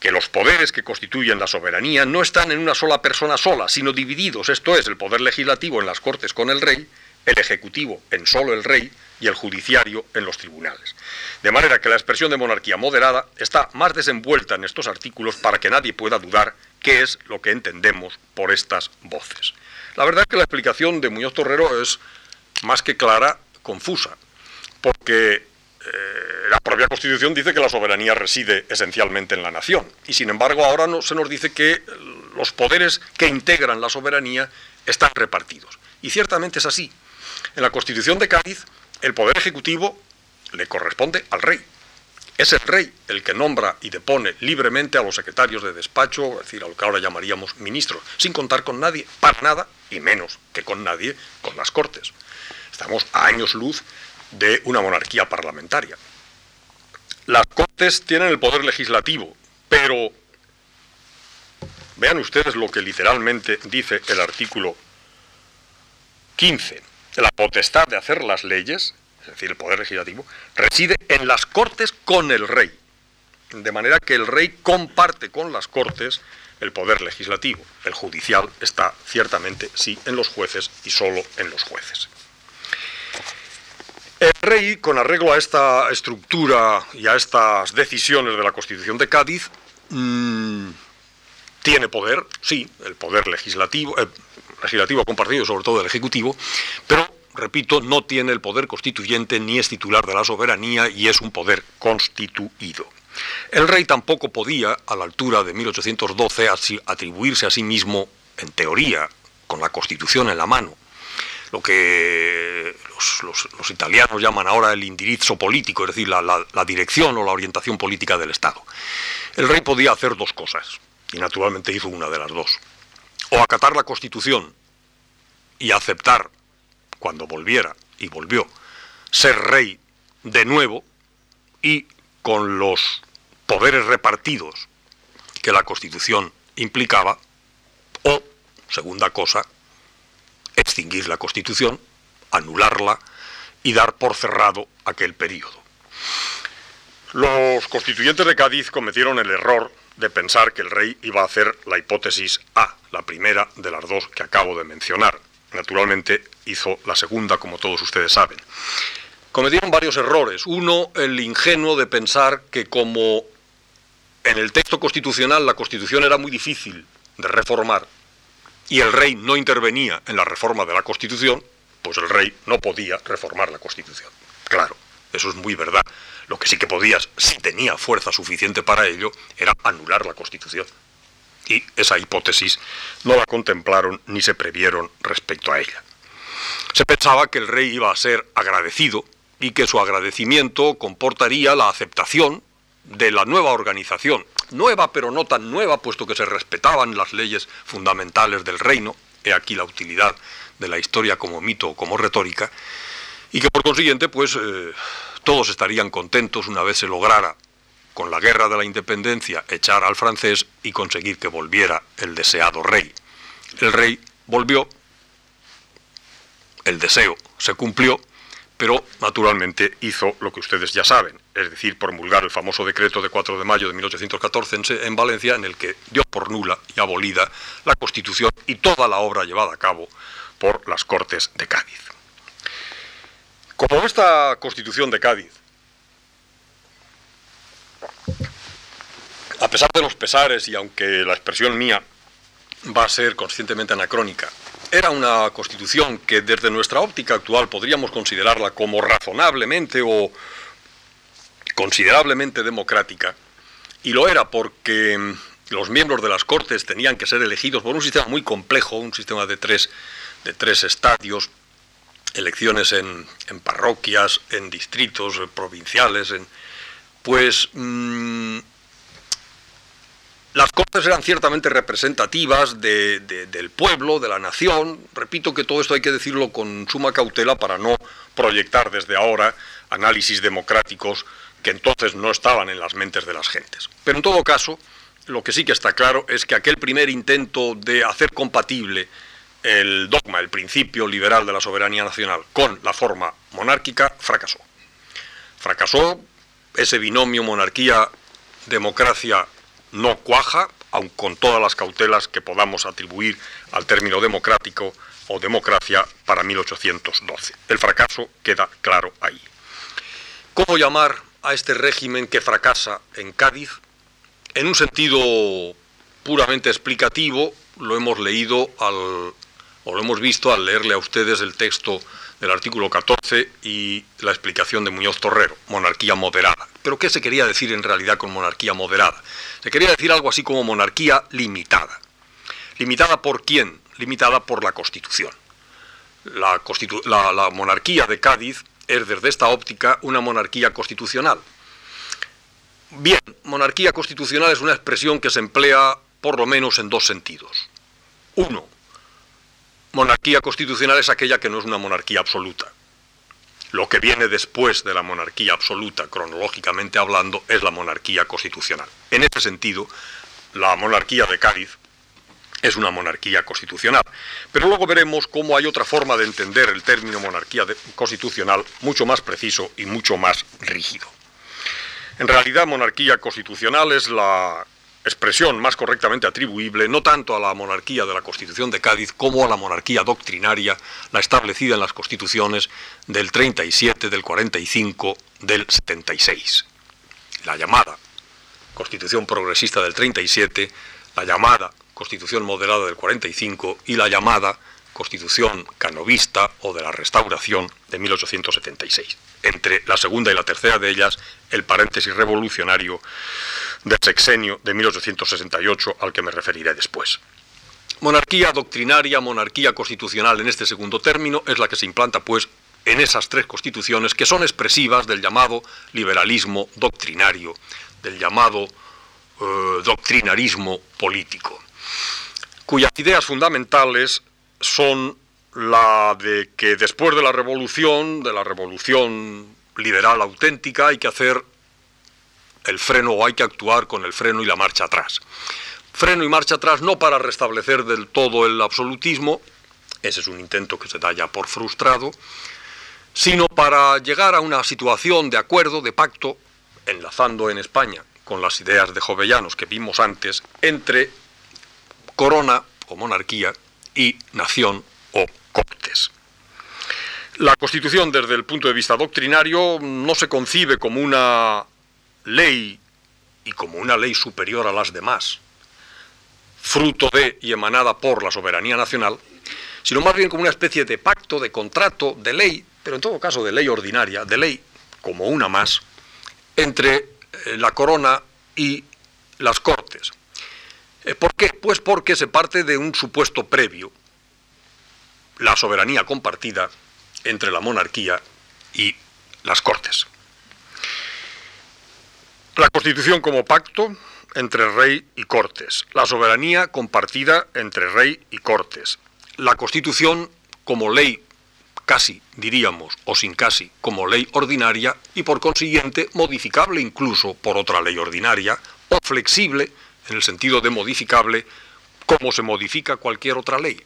Que los poderes que constituyen la soberanía no están en una sola persona sola, sino divididos, esto es, el poder legislativo en las Cortes con el rey, el ejecutivo en solo el rey y el judiciario en los tribunales. De manera que la expresión de monarquía moderada está más desenvuelta en estos artículos para que nadie pueda dudar qué es lo que entendemos por estas voces. La verdad es que la explicación de Muñoz Torrero es más que clara, confusa, porque eh, la propia Constitución dice que la soberanía reside esencialmente en la nación. Y sin embargo, ahora no, se nos dice que los poderes que integran la soberanía están repartidos. Y ciertamente es así. En la Constitución de Cádiz, el poder ejecutivo le corresponde al rey. Es el rey el que nombra y depone libremente a los secretarios de despacho, es decir, a lo que ahora llamaríamos ministros, sin contar con nadie, para nada, y menos que con nadie, con las Cortes. Estamos a años luz de una monarquía parlamentaria. Las Cortes tienen el poder legislativo, pero vean ustedes lo que literalmente dice el artículo 15. La potestad de hacer las leyes, es decir, el poder legislativo, reside en las Cortes con el rey. De manera que el rey comparte con las Cortes el poder legislativo. El judicial está ciertamente sí en los jueces y solo en los jueces. El rey, con arreglo a esta estructura y a estas decisiones de la Constitución de Cádiz, mm, tiene poder, sí, el poder legislativo, eh, legislativo compartido sobre todo el Ejecutivo, pero, repito, no tiene el poder constituyente ni es titular de la soberanía y es un poder constituido. El rey tampoco podía, a la altura de 1812, atribuirse a sí mismo, en teoría, con la Constitución en la mano, lo que los, italianos llaman ahora el indirizzo político, es decir, la, dirección o la orientación política del Estado. El rey podía hacer dos cosas, y naturalmente hizo una de las dos. O acatar la Constitución y aceptar, cuando volviera, y volvió, ser rey de nuevo y con los poderes repartidos que la Constitución implicaba, o, segunda cosa, extinguir la Constitución, anularla y dar por cerrado aquel periodo. Los constituyentes de Cádiz cometieron el error de pensar que el rey iba a hacer la hipótesis A, la primera de las dos que acabo de mencionar. Naturalmente hizo la segunda, como todos ustedes saben. Cometieron varios errores. Uno, el ingenuo de pensar que como en el texto constitucional la Constitución era muy difícil de reformar y el rey no intervenía en la reforma de la Constitución, pues el rey no podía reformar la Constitución. Claro, eso es muy verdad. Lo que sí que podías, si tenía fuerza suficiente para ello, era anular la Constitución. Y esa hipótesis no la contemplaron ni se previeron respecto a ella. Se pensaba que el rey iba a ser agradecido y que su agradecimiento comportaría la aceptación de la nueva organización, nueva pero no tan nueva, puesto que se respetaban las leyes fundamentales del reino, he aquí la utilidad de la historia como mito o como retórica, y que por consiguiente, pues eh, todos estarían contentos una vez se lograra, con la guerra de la independencia, echar al francés y conseguir que volviera el deseado rey. El rey volvió, el deseo se cumplió, pero naturalmente hizo lo que ustedes ya saben, es decir, promulgar el famoso decreto de 4 de mayo de 1814 en, Valencia, en el que dio por nula y abolida la Constitución y toda la obra llevada a cabo por las Cortes de Cádiz. Como esta Constitución de Cádiz, a pesar de los pesares y aunque la expresión mía va a ser conscientemente anacrónica, era una constitución que desde nuestra óptica actual podríamos considerarla como razonablemente o considerablemente democrática, y lo era porque mm, los miembros de las Cortes tenían que ser elegidos por un sistema muy complejo, un sistema de tres, de tres estadios, elecciones en, parroquias, en distritos provinciales, en, pues mm, las Cortes eran ciertamente representativas del pueblo, de la nación. Repito que todo esto hay que decirlo con suma cautela para no proyectar desde ahora análisis democráticos que entonces no estaban en las mentes de las gentes. Pero en todo caso, lo que sí que está claro es que aquel primer intento de hacer compatible el dogma, el principio liberal de la soberanía nacional con la forma monárquica fracasó. Fracasó ese binomio monarquía-democracia no cuaja, aun con todas las cautelas que podamos atribuir al término democrático o democracia para 1812. El fracaso queda claro ahí. ¿Cómo llamar a este régimen que fracasa en Cádiz? En un sentido puramente explicativo, lo hemos leído al, o lo hemos visto al leerle a ustedes el texto del artículo 14 y la explicación de Muñoz Torrero, monarquía moderada. Pero ¿qué se quería decir en realidad con monarquía moderada? Se quería decir algo así como monarquía limitada. ¿Limitada por quién? Limitada por la Constitución. La, la monarquía de Cádiz es desde esta óptica una monarquía constitucional. Bien, monarquía constitucional es una expresión que se emplea por lo menos en dos sentidos. Uno, monarquía constitucional es aquella que no es una monarquía absoluta. Lo que viene después de la monarquía absoluta, cronológicamente hablando, es la monarquía constitucional. En ese sentido, la monarquía de Cádiz es una monarquía constitucional. Pero luego veremos cómo hay otra forma de entender el término monarquía constitucional mucho más preciso y mucho más rígido. En realidad, monarquía constitucional es la expresión más correctamente atribuible no tanto a la monarquía de la Constitución de Cádiz como a la monarquía doctrinaria, la establecida en las constituciones del 37, del 45, del 76. La llamada Constitución progresista del 37, la llamada Constitución moderada del 45 y la llamada Constitución canovista o de la Restauración de 1876. Entre la segunda y la tercera de ellas, el paréntesis revolucionario del sexenio de 1868 al que me referiré después. Monarquía doctrinaria, monarquía constitucional en este segundo término es la que se implanta pues en esas tres constituciones que son expresivas del llamado liberalismo doctrinario, del llamado eh, doctrinarismo político, cuyas ideas fundamentales son la de que después de la revolución, de la revolución liberal auténtica, hay que hacer el freno o hay que actuar con el freno y la marcha atrás. Freno y marcha atrás no para restablecer del todo el absolutismo, ese es un intento que se da ya por frustrado, sino para llegar a una situación de acuerdo, de pacto, enlazando en España con las ideas de Jovellanos que vimos antes, entre corona o monarquía y nación o cortes. La Constitución, desde el punto de vista doctrinario, no se concibe como una ley y como una ley superior a las demás, fruto de y emanada por la soberanía nacional, sino más bien como una especie de pacto, de contrato, de ley, pero en todo caso de ley ordinaria, de ley como una más, entre eh, la corona y las cortes. Eh, ¿Por qué? Pues porque se parte de un supuesto previo, la soberanía compartida entre la monarquía y las cortes. La Constitución como pacto entre rey y cortes. La soberanía compartida entre rey y cortes. La Constitución como ley casi, diríamos, o sin casi, como ley ordinaria y por consiguiente modificable incluso por otra ley ordinaria o flexible en el sentido de modificable como se modifica cualquier otra ley.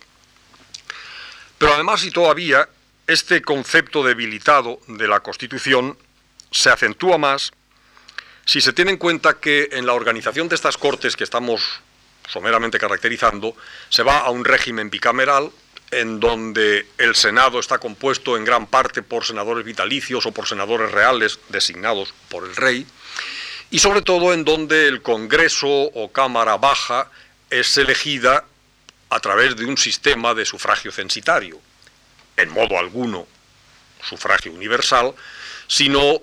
Pero además y todavía este concepto debilitado de la Constitución se acentúa más si se tiene en cuenta que en la organización de estas Cortes que estamos someramente caracterizando, se va a un régimen bicameral en donde el Senado está compuesto en gran parte por senadores vitalicios o por senadores reales designados por el rey, y sobre todo en donde el Congreso o Cámara Baja es elegida a través de un sistema de sufragio censitario, en modo alguno sufragio universal, sino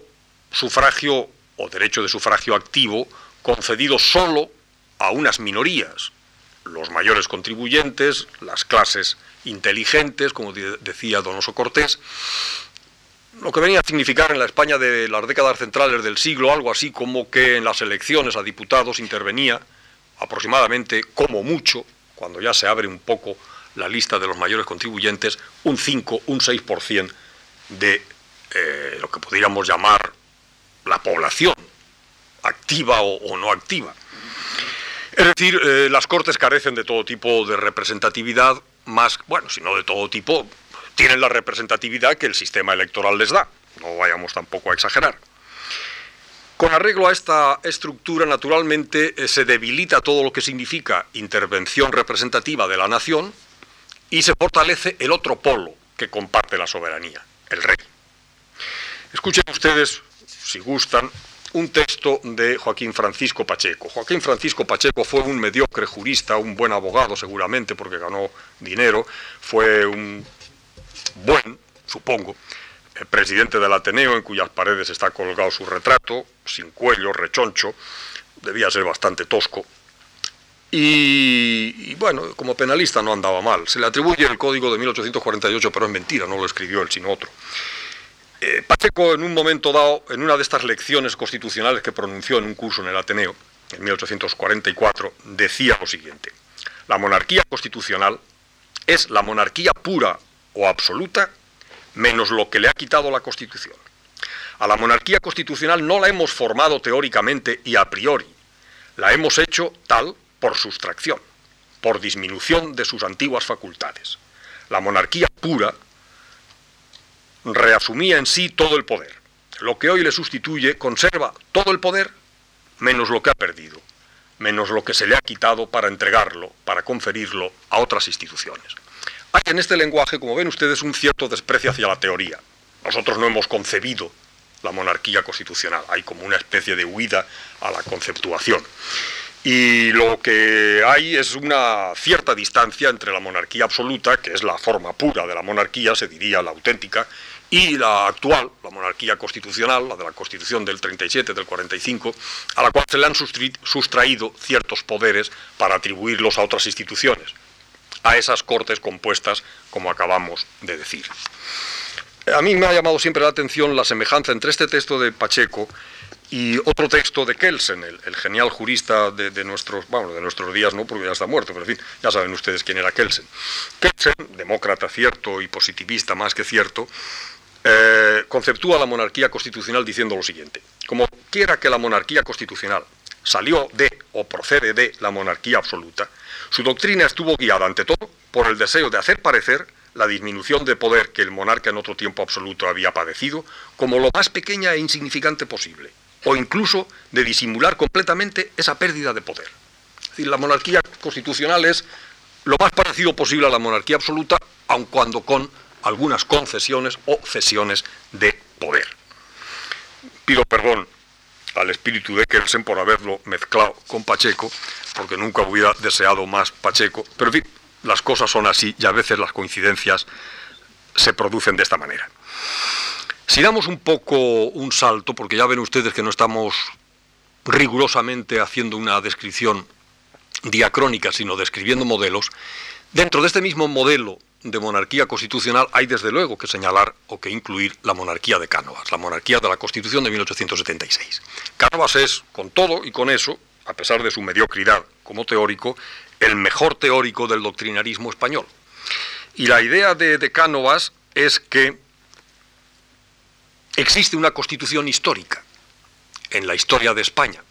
sufragio o derecho de sufragio activo concedido solo a unas minorías, los mayores contribuyentes, las clases inteligentes, como decía Donoso Cortés, lo que venía a significar en la España de las décadas centrales del siglo algo así como que en las elecciones a diputados intervenía aproximadamente, como mucho, cuando ya se abre un poco la lista de los mayores contribuyentes, un 5, un 6% de eh, lo que podríamos llamar la población, activa o no activa. Es decir, eh, las Cortes carecen de todo tipo de representatividad, más, bueno, si no de todo tipo, tienen la representatividad que el sistema electoral les da. No vayamos tampoco a exagerar. Con arreglo a esta estructura, naturalmente, eh, se debilita todo lo que significa intervención representativa de la nación y se fortalece el otro polo que comparte la soberanía, el rey. Escuchen ustedes, si gustan, un texto de Joaquín Francisco Pacheco. Joaquín Francisco Pacheco fue un mediocre jurista, un buen abogado seguramente porque ganó dinero, fue un buen, supongo, eh, presidente del Ateneo en cuyas paredes está colgado su retrato, sin cuello, rechoncho, debía ser bastante tosco. Y, y, bueno, como penalista no andaba mal. Se le atribuye el código de 1848, pero es mentira, no lo escribió él, sino otro. Eh, Pacheco, en un momento dado, en una de estas lecciones constitucionales que pronunció en un curso en el Ateneo, en 1844, decía lo siguiente, la monarquía constitucional es la monarquía pura o absoluta menos lo que le ha quitado la Constitución. A la monarquía constitucional no la hemos formado teóricamente y a priori, la hemos hecho tal por sustracción, por disminución de sus antiguas facultades. La monarquía pura reasumía en sí todo el poder. Lo que hoy le sustituye conserva todo el poder menos lo que ha perdido, menos lo que se le ha quitado para entregarlo, para conferirlo a otras instituciones. Hay en este lenguaje, como ven ustedes, un cierto desprecio hacia la teoría. Nosotros no hemos concebido la monarquía constitucional, hay como una especie de huida a la conceptuación. Y lo que hay es una cierta distancia entre la monarquía absoluta, que es la forma pura de la monarquía, se diría la auténtica, y la actual, la monarquía constitucional, la de la Constitución del 37, del 45, a la cual se le han sustraído ciertos poderes para atribuirlos a otras instituciones, a esas cortes compuestas, como acabamos de decir. A mí me ha llamado siempre la atención la semejanza entre este texto de Pacheco y otro texto de Kelsen, el, genial jurista de, nuestros, bueno, de nuestros días, no porque ya está muerto, pero en fin, ya saben ustedes quién era Kelsen. Kelsen, demócrata cierto y positivista más que cierto, eh, conceptúa la monarquía constitucional diciendo lo siguiente. Como quiera que la monarquía constitucional salió de o procede de la monarquía absoluta, su doctrina estuvo guiada ante todo por el deseo de hacer parecer la disminución de poder que el monarca en otro tiempo absoluto había padecido como lo más pequeña e insignificante posible, o incluso de disimular completamente esa pérdida de poder. Es decir, la monarquía constitucional es lo más parecido posible a la monarquía absoluta, aun cuando con algunas concesiones o cesiones de poder. Pido perdón al espíritu de Kelsen por haberlo mezclado con Pacheco, porque nunca hubiera deseado más Pacheco, pero en fin, las cosas son así y a veces las coincidencias se producen de esta manera. Si damos un poco un salto, porque ya ven ustedes que no estamos rigurosamente haciendo una descripción diacrónica, sino describiendo modelos, dentro de este mismo modelo de monarquía constitucional hay desde luego que señalar o que incluir la monarquía de Cánovas, la monarquía de la Constitución de 1876. Cánovas es, con todo y con eso, a pesar de su mediocridad como teórico, el mejor teórico del doctrinarismo español. Y la idea de, de Cánovas es que existe una constitución histórica en la historia de España.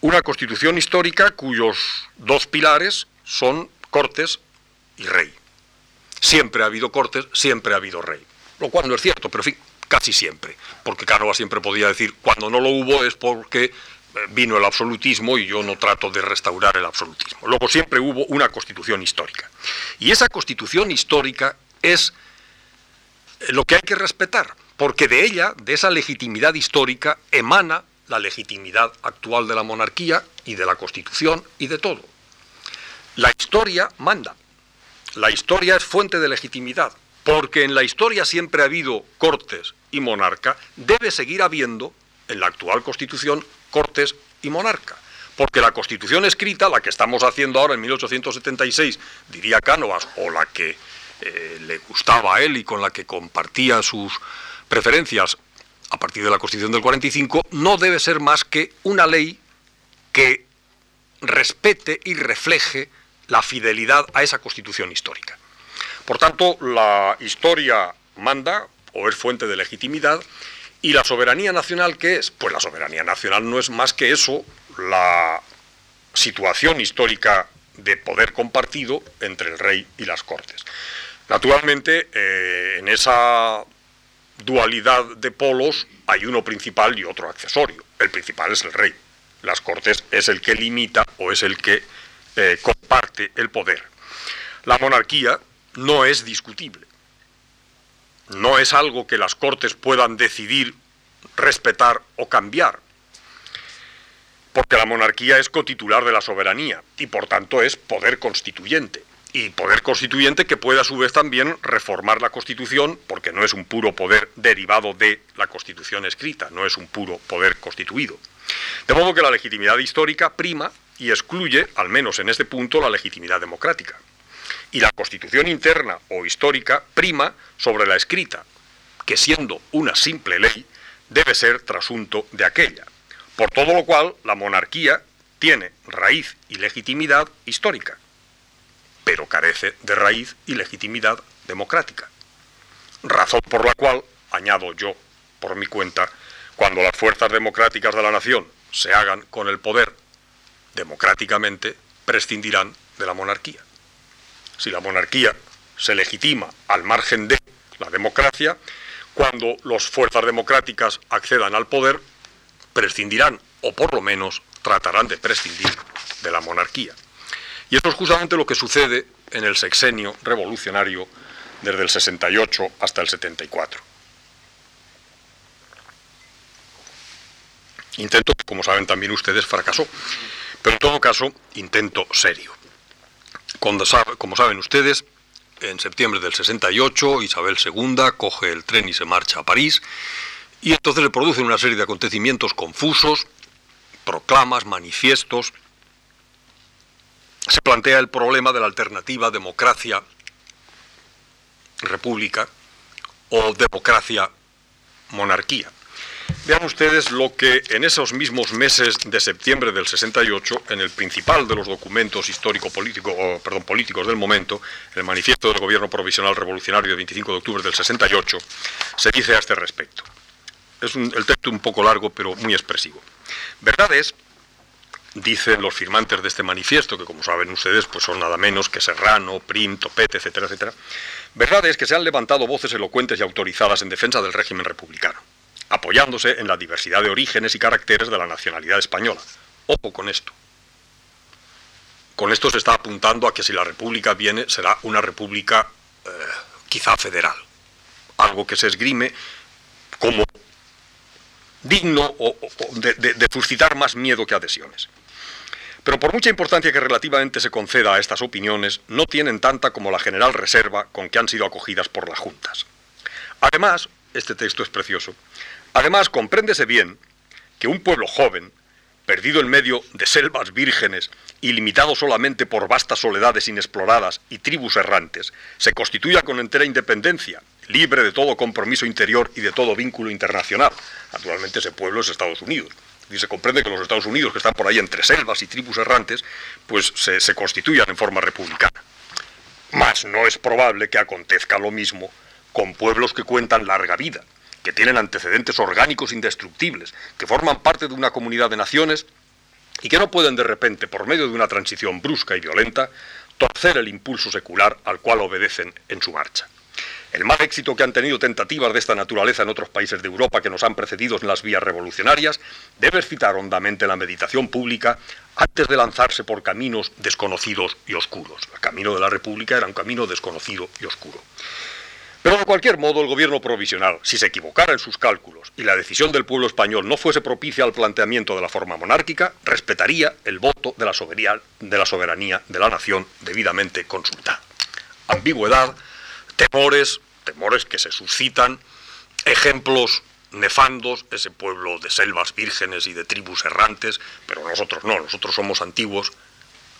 Una constitución histórica cuyos dos pilares son Cortes y Rey. Siempre ha habido cortes, siempre ha habido rey. Lo cual no es cierto, pero en fin, casi siempre. Porque Cánova siempre podía decir, cuando no lo hubo es porque eh, vino el absolutismo y yo no trato de restaurar el absolutismo. Luego siempre hubo una constitución histórica. Y esa constitución histórica es eh, lo que hay que respetar, porque de ella, de esa legitimidad histórica, emana la legitimidad actual de la monarquía y de la constitución y de todo. La historia manda. La historia es fuente de legitimidad, porque en la historia siempre ha habido cortes y monarca, debe seguir habiendo en la actual constitución cortes y monarca. Porque la constitución escrita, la que estamos haciendo ahora en 1876, diría Cánovas, o la que eh, le gustaba a él y con la que compartía sus preferencias a partir de la constitución del 45, no debe ser más que una ley que respete y refleje la fidelidad a esa constitución histórica. Por tanto, la historia manda o es fuente de legitimidad y la soberanía nacional, ¿qué es? Pues la soberanía nacional no es más que eso, la situación histórica de poder compartido entre el rey y las cortes. Naturalmente, eh, en esa dualidad de polos hay uno principal y otro accesorio. El principal es el rey. Las cortes es el que limita o es el que eh, comparte el poder. La monarquía no es discutible. No es algo que las Cortes puedan decidir, respetar o cambiar. Porque la monarquía es cotitular de la soberanía y por tanto es poder constituyente. Y poder constituyente que puede a su vez también reformar la Constitución, porque no es un puro poder derivado de la Constitución escrita, no es un puro poder constituido. De modo que la legitimidad histórica prima y excluye, al menos en este punto, la legitimidad democrática. Y la constitución interna o histórica prima sobre la escrita, que siendo una simple ley, debe ser trasunto de aquella. Por todo lo cual, la monarquía tiene raíz y legitimidad histórica, pero carece de raíz y legitimidad democrática. Razón por la cual, añado yo por mi cuenta, cuando las fuerzas democráticas de la nación se hagan con el poder democráticamente prescindirán de la monarquía. Si la monarquía se legitima al margen de la democracia, cuando las fuerzas democráticas accedan al poder, prescindirán, o por lo menos tratarán de prescindir de la monarquía. Y eso es justamente lo que sucede en el sexenio revolucionario desde el 68 hasta el 74. Intento, como saben también ustedes, fracasó. Pero en todo caso, intento serio. Como saben ustedes, en septiembre del 68, Isabel II coge el tren y se marcha a París, y entonces le producen una serie de acontecimientos confusos, proclamas, manifiestos. Se plantea el problema de la alternativa democracia-república o democracia-monarquía. Vean ustedes lo que en esos mismos meses de septiembre del 68, en el principal de los documentos histórico-político, perdón, políticos del momento, el manifiesto del Gobierno Provisional Revolucionario del 25 de octubre del 68, se dice a este respecto. Es el texto un poco largo, pero muy expresivo. Verdad es, dicen los firmantes de este manifiesto, que como saben ustedes, pues son nada menos que Serrano, Prim, Topete, etcétera, etcétera. Verdad es que se han levantado voces elocuentes y autorizadas en defensa del régimen republicano, apoyándose en la diversidad de orígenes y caracteres de la nacionalidad española. Ojo con esto. Con esto se está apuntando a que si la república viene será una república eh, quizá federal, algo que se esgrime como digno de suscitar más miedo que adhesiones. Pero por mucha importancia que relativamente se conceda a estas opiniones, no tienen tanta como la general reserva con que han sido acogidas por las juntas. Además, este texto es precioso, además compréndese bien que un pueblo joven, perdido en medio de selvas vírgenes y limitado solamente por vastas soledades inexploradas y tribus errantes, se constituya con entera independencia, libre de todo compromiso interior y de todo vínculo internacional. Naturalmente ese pueblo es Estados Unidos y se comprende que los Estados Unidos, que están por ahí entre selvas y tribus errantes, pues se, se constituyan en forma republicana. Mas no es probable que acontezca lo mismo con pueblos que cuentan larga vida, que tienen antecedentes orgánicos indestructibles, que forman parte de una comunidad de naciones y que no pueden de repente, por medio de una transición brusca y violenta, torcer el impulso secular al cual obedecen en su marcha. El mal éxito que han tenido tentativas de esta naturaleza en otros países de Europa que nos han precedido en las vías revolucionarias debe excitar hondamente la meditación pública antes de lanzarse por caminos desconocidos y oscuros. El camino de la República era un camino desconocido y oscuro. Pero de cualquier modo, el gobierno provisional, si se equivocara en sus cálculos y la decisión del pueblo español no fuese propicia al planteamiento de la forma monárquica, respetaría el voto de la soberanía de la, nación debidamente consultada. Ambigüedad temores, temores que se suscitan, ejemplos nefandos, ese pueblo de selvas vírgenes y de tribus errantes, pero nosotros no, nosotros somos antiguos,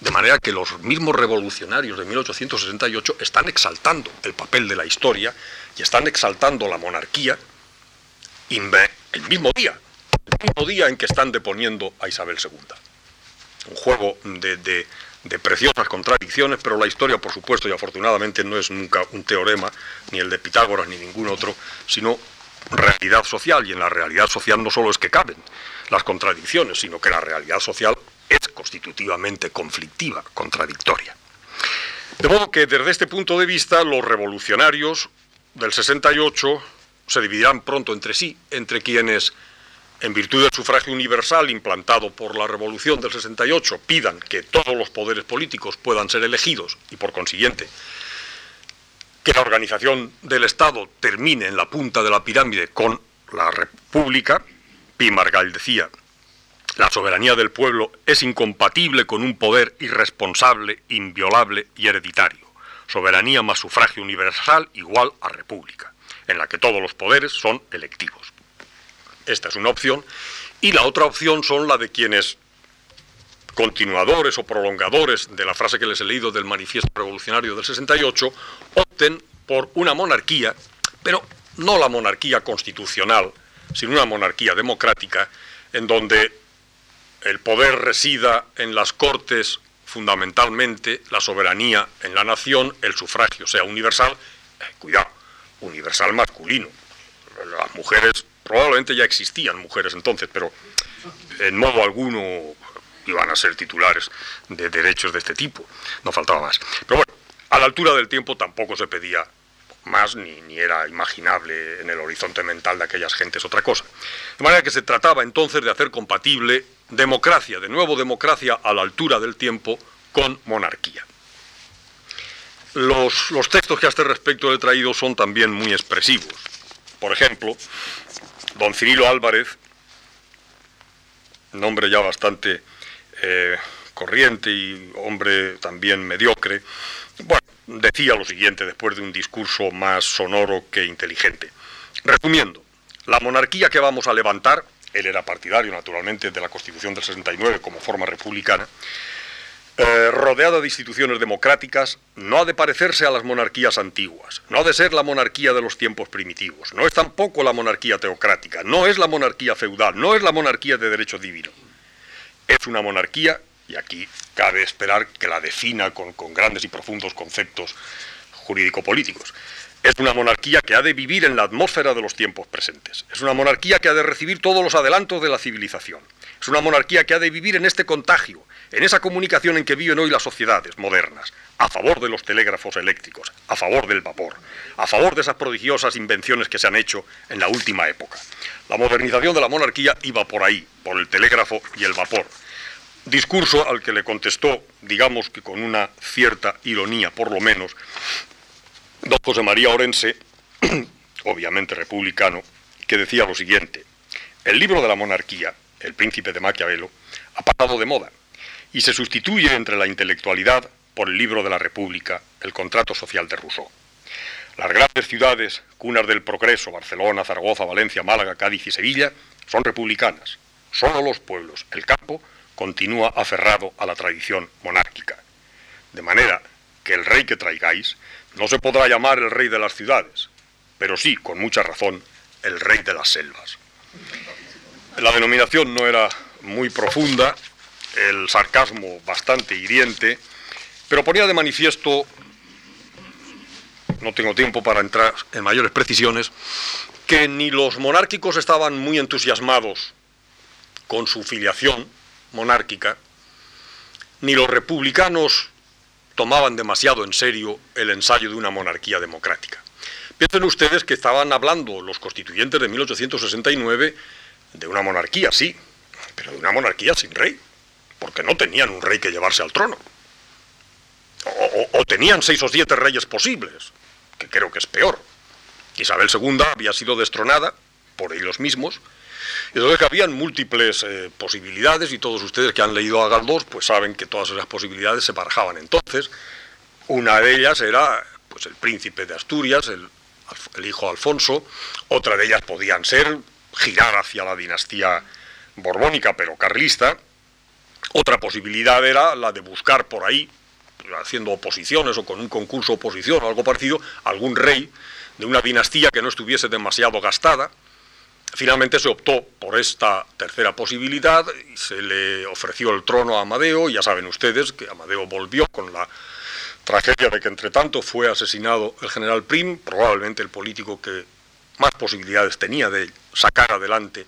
de manera que los mismos revolucionarios de 1868 están exaltando el papel de la historia y están exaltando la monarquía el mismo día, el mismo día en que están deponiendo a Isabel II. Un juego de, de preciosas contradicciones, pero la historia, por supuesto, y afortunadamente no es nunca un teorema, ni el de Pitágoras ni ningún otro, sino realidad social, y en la realidad social no solo es que caben las contradicciones, sino que la realidad social es constitutivamente conflictiva, contradictoria. De modo que desde este punto de vista los revolucionarios del 68 se dividirán pronto entre sí, entre quienes en virtud del sufragio universal implantado por la Revolución del 68, pidan que todos los poderes políticos puedan ser elegidos y, por consiguiente, que la organización del Estado termine en la punta de la pirámide con la República, Pi Margall decía, la soberanía del pueblo es incompatible con un poder irresponsable, inviolable y hereditario. Soberanía más sufragio universal igual a república, en la que todos los poderes son electivos. Esta es una opción. Y la otra opción son la de quienes, continuadores o prolongadores de la frase que les he leído del Manifiesto Revolucionario del 68, opten por una monarquía, pero no la monarquía constitucional, sino una monarquía democrática, en donde el poder resida en las cortes fundamentalmente, la soberanía en la nación, el sufragio sea universal, eh, cuidado, universal masculino. Las mujeres Probablemente ya existían mujeres entonces, pero en modo alguno iban a ser titulares de derechos de este tipo, no faltaba más. Pero bueno, a la altura del tiempo tampoco se pedía más ni, ni, era imaginable en el horizonte mental de aquellas gentes otra cosa. De manera que se trataba entonces de hacer compatible democracia, de nuevo democracia a la altura del tiempo, con monarquía. Los, textos que a este respecto he traído son también muy expresivos. Por ejemplo, Don Cirilo Álvarez, nombre ya bastante eh, corriente y hombre también mediocre, bueno, decía lo siguiente después de un discurso más sonoro que inteligente. Resumiendo, la monarquía que vamos a levantar, él era partidario naturalmente de la Constitución del 69 como forma republicana, eh, rodeada de instituciones democráticas, no ha de parecerse a las monarquías antiguas, no ha de ser la monarquía de los tiempos primitivos, no es tampoco la monarquía teocrática, no es la monarquía feudal, no es la monarquía de derecho divino. Es una monarquía, y aquí cabe esperar que la defina con, con grandes y profundos conceptos jurídico-políticos, Es una monarquía que ha de vivir en la atmósfera de los tiempos presentes. Es una monarquía que ha de recibir todos los adelantos de la civilización. Es una monarquía que ha de vivir en este contagio, en esa comunicación en que viven hoy las sociedades modernas, a favor de los telégrafos eléctricos, a favor del vapor, a favor de esas prodigiosas invenciones que se han hecho en la última época. La modernización de la monarquía iba por ahí, por el telégrafo y el vapor. Discurso al que le contestó, digamos que con una cierta ironía por lo menos, don José María Orense, obviamente republicano, que decía lo siguiente, el libro de la monarquía, El príncipe de Maquiavelo, ha pasado de moda y se sustituye entre la intelectualidad por el libro de la República, El contrato social de Rousseau. Las grandes ciudades, cunas del progreso, Barcelona, Zaragoza, Valencia, Málaga, Cádiz y Sevilla, son republicanas. Solo los pueblos, el campo, continúa aferrado a la tradición monárquica. De manera que el rey que traigáis no se podrá llamar el rey de las ciudades, pero sí, con mucha razón, el rey de las selvas. La denominación no era muy profunda, el sarcasmo bastante hiriente, pero ponía de manifiesto, no tengo tiempo para entrar en mayores precisiones, que ni los monárquicos estaban muy entusiasmados con su filiación monárquica, ni los republicanos tomaban demasiado en serio el ensayo de una monarquía democrática. Piensen ustedes que estaban hablando los constituyentes de 1869 de una monarquía, sí, pero de una monarquía sin rey, porque no tenían un rey que llevarse al trono. O, tenían seis o siete reyes posibles, que creo que es peor. Isabel II había sido destronada por ellos mismos, entonces que habían múltiples eh, posibilidades y todos ustedes que han leído a Galdós pues saben que todas esas posibilidades se barajaban. Entonces. Una de ellas era pues el príncipe de Asturias, el, el hijo Alfonso, otra de ellas podían ser girar hacia la dinastía borbónica pero carlista, otra posibilidad era la de buscar por ahí, haciendo oposiciones o con un concurso oposición o algo parecido, algún rey de una dinastía que no estuviese demasiado gastada, Finalmente se optó por esta tercera posibilidad y se le ofreció el trono a Amadeo. Ya saben ustedes que Amadeo volvió con la tragedia de que entre tanto fue asesinado el general Prim, probablemente el político que más posibilidades tenía de sacar adelante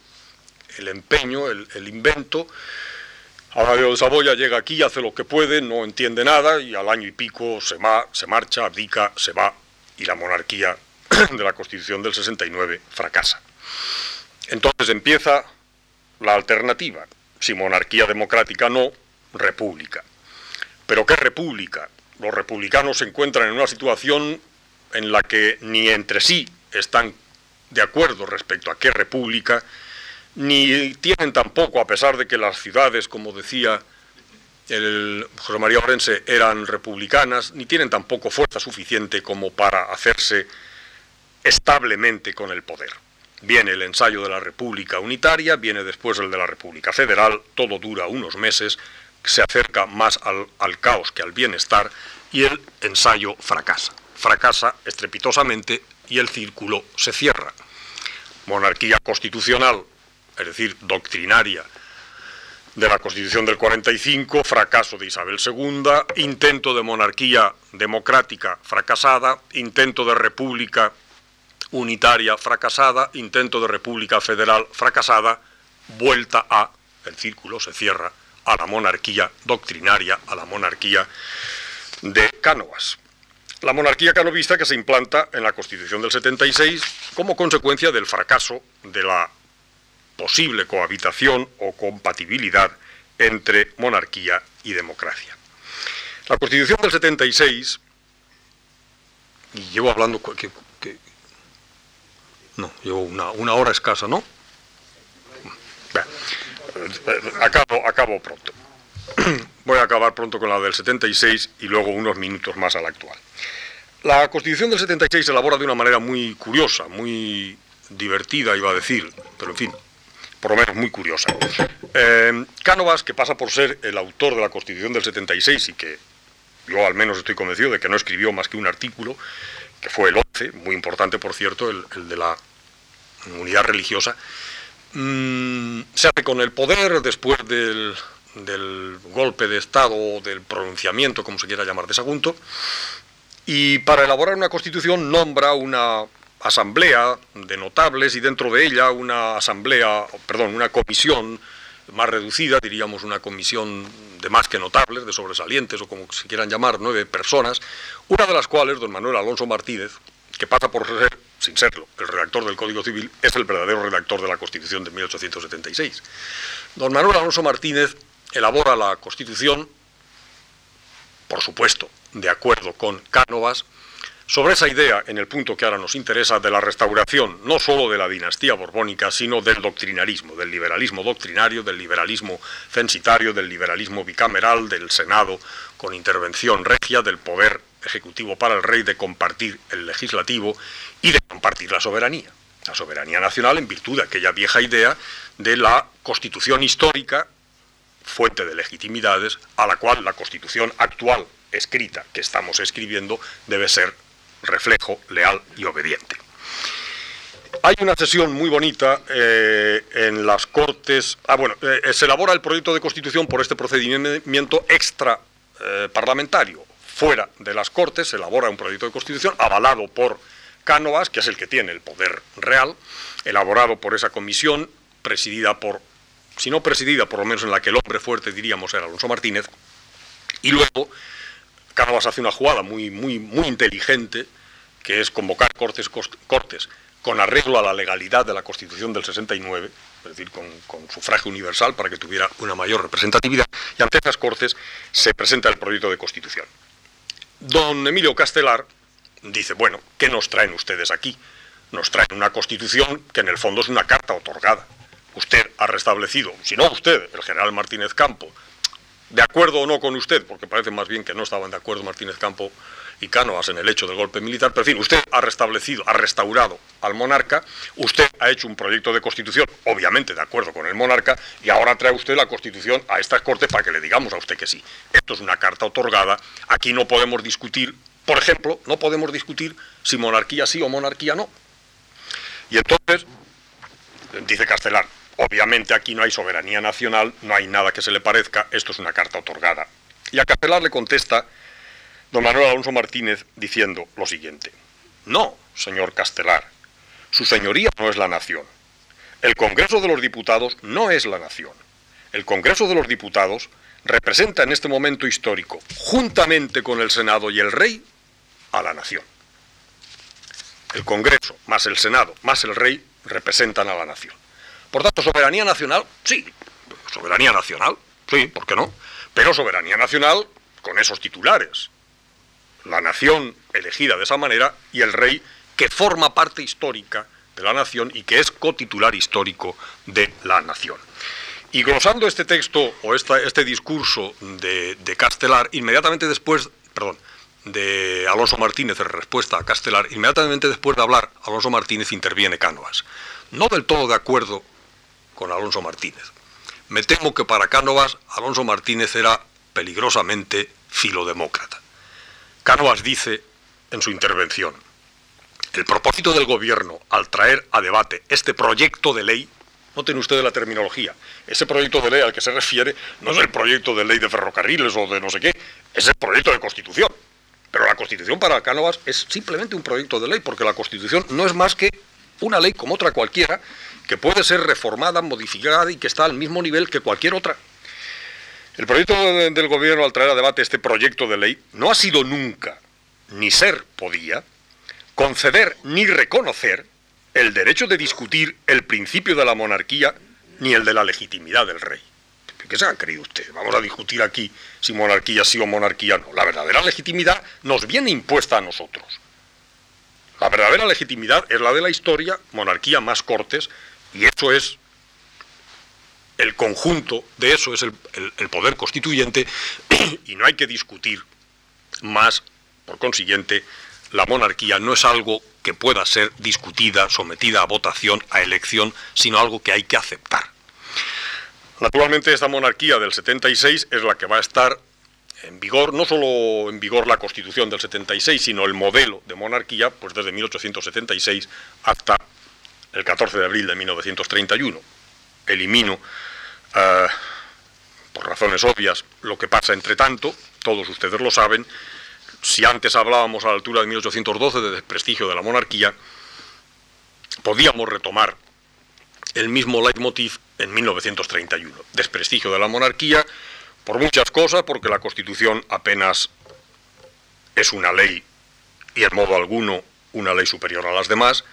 el empeño, el, invento. Amadeo de Saboya llega aquí, hace lo que puede, no entiende nada y al año y pico se, va, se marcha, abdica, se va y la monarquía de la Constitución del 69 fracasa. Entonces empieza la alternativa. Si monarquía democrática no, república. ¿Pero qué república? Los republicanos se encuentran en una situación en la que ni entre sí están de acuerdo respecto a qué república, ni tienen tampoco, a pesar de que las ciudades, como decía el José María Orense, eran republicanas, ni tienen tampoco fuerza suficiente como para hacerse establemente con el poder. Viene el ensayo de la República Unitaria, viene después el de la República Federal, todo dura unos meses, se acerca más al, caos que al bienestar y el ensayo fracasa. Fracasa estrepitosamente y el círculo se cierra. Monarquía constitucional, es decir, doctrinaria, de la Constitución del 45, fracaso de Isabel II, intento de monarquía democrática fracasada, intento de república unitaria fracasada, intento de república federal fracasada, vuelta a, el círculo se cierra, a la monarquía doctrinaria, a la monarquía de Cánovas. La monarquía canovista que se implanta en la Constitución del 76 como consecuencia del fracaso de la posible cohabitación o compatibilidad entre monarquía y democracia. La Constitución del 76, y llevo hablando, no, llevo una, una hora escasa, ¿no? acabo, acabo pronto. Voy a acabar pronto con la del 76 y luego unos minutos más a la actual. La Constitución del 76 se elabora de una manera muy curiosa, muy divertida, iba a decir, pero en fin, por lo menos muy curiosa. Eh, Cánovas, que pasa por ser el autor de la Constitución del 76 y que yo al menos estoy convencido de que no escribió más que un artículo, que fue el 11, muy importante por cierto, el, de la unidad religiosa, mm, se hace con el poder después del, golpe de Estado o del pronunciamiento, como se quiera llamar, de Sagunto, y para elaborar una constitución nombra una asamblea de notables y dentro de ella una asamblea, perdón, una comisión más reducida, diríamos una comisión de más que notables, de sobresalientes o como se quieran llamar, nueve personas, una de las cuales, don Manuel Alonso Martínez, que pasa por ser, sin serlo, el redactor del Código Civil, es el verdadero redactor de la Constitución de 1876. Don Manuel Alonso Martínez elabora la Constitución, por supuesto, de acuerdo con Cánovas, sobre esa idea, en el punto que ahora nos interesa, de la restauración no sólo de la dinastía borbónica, sino del doctrinarismo, del liberalismo doctrinario, del liberalismo censitario, del liberalismo bicameral, del Senado con intervención regia, del poder ejecutivo para el rey, de compartir el legislativo y de compartir la soberanía. La soberanía nacional en virtud de aquella vieja idea de la constitución histórica, fuente de legitimidades, a la cual la constitución actual escrita que estamos escribiendo debe ser reflejo leal y obediente. Hay una sesión muy bonita eh, en las Cortes. Ah, bueno, eh, se elabora el proyecto de constitución por este procedimiento extra eh, parlamentario. Fuera de las Cortes se elabora un proyecto de constitución avalado por Cánovas, que es el que tiene el poder real, elaborado por esa comisión, presidida por, si no presidida, por lo menos en la que el hombre fuerte diríamos era Alonso Martínez, y luego Cánovas hace una jugada muy, muy, muy inteligente, que es convocar cortes, cortes con arreglo a la legalidad de la Constitución del 69, es decir, con, sufragio universal para que tuviera una mayor representatividad, y ante esas cortes se presenta el proyecto de Constitución. Don Emilio Castelar dice, bueno, ¿qué nos traen ustedes aquí? Nos traen una Constitución que en el fondo es una carta otorgada. Usted ha restablecido, si no usted, el general Martínez Campo, de acuerdo o no con usted, porque parece más bien que no estaban de acuerdo Martínez Campo y Cánovas en el hecho del golpe militar, pero en fin, usted ha restablecido, ha restaurado al monarca, usted ha hecho un proyecto de constitución, obviamente de acuerdo con el monarca, y ahora trae usted la constitución a estas cortes para que le digamos a usted que sí. Esto es una carta otorgada, aquí no podemos discutir, por ejemplo, no podemos discutir si monarquía sí o monarquía no. Y entonces, dice Castelar, Obviamente aquí no hay soberanía nacional, no hay nada que se le parezca, esto es una carta otorgada. Y a Castelar le contesta don Manuel Alonso Martínez diciendo lo siguiente. No, señor Castelar, su señoría no es la nación. El Congreso de los Diputados no es la nación. El Congreso de los Diputados representa en este momento histórico, juntamente con el Senado y el Rey, a la nación. El Congreso, más el Senado, más el Rey, representan a la nación. Por tanto, soberanía nacional, sí, soberanía nacional, sí, ¿por qué no? Pero soberanía nacional con esos titulares. La nación elegida de esa manera y el rey que forma parte histórica de la nación y que es cotitular histórico de la nación. Y glosando este texto o este discurso de, de, Castelar, inmediatamente después, perdón, de Alonso Martínez en respuesta a Castelar, inmediatamente después de hablar, Alonso Martínez interviene Cánovas. No del todo de acuerdo con Alonso Martínez. Me temo que para Cánovas Alonso Martínez era peligrosamente filodemócrata. Cánovas dice en su intervención, el propósito del gobierno al traer a debate este proyecto de ley, noten ustedes la terminología, ese proyecto de ley al que se refiere no es el proyecto de ley de ferrocarriles o de no sé qué, es el proyecto de constitución. Pero la constitución para Cánovas es simplemente un proyecto de ley, porque la constitución no es más que una ley como otra cualquiera que puede ser reformada, modificada y que está al mismo nivel que cualquier otra. El proyecto del gobierno al traer a debate este proyecto de ley no ha sido nunca, ni ser podía, conceder ni reconocer el derecho de discutir el principio de la monarquía ni el de la legitimidad del rey. ¿Qué se han creído ustedes? Vamos a discutir aquí si monarquía sí o monarquía no. La verdadera legitimidad nos viene impuesta a nosotros. La verdadera legitimidad es la de la historia, monarquía más cortes, y eso es el conjunto de eso es el, poder constituyente y no hay que discutir más, por consiguiente, la monarquía no es algo que pueda ser discutida, sometida a votación, a elección, sino algo que hay que aceptar. Naturalmente esta monarquía del 76 es la que va a estar en vigor, no solo en vigor la constitución del 76, sino el modelo de monarquía, pues desde 1876 hasta el 14 de abril de 1931. Elimino, eh, por razones obvias, lo que pasa entre tanto, todos ustedes lo saben, si antes hablábamos a la altura de 1812 de desprestigio de la monarquía, podíamos retomar el mismo leitmotiv en 1931. Desprestigio de la monarquía por muchas cosas, porque la Constitución apenas es una ley y en modo alguno una ley superior a las demás,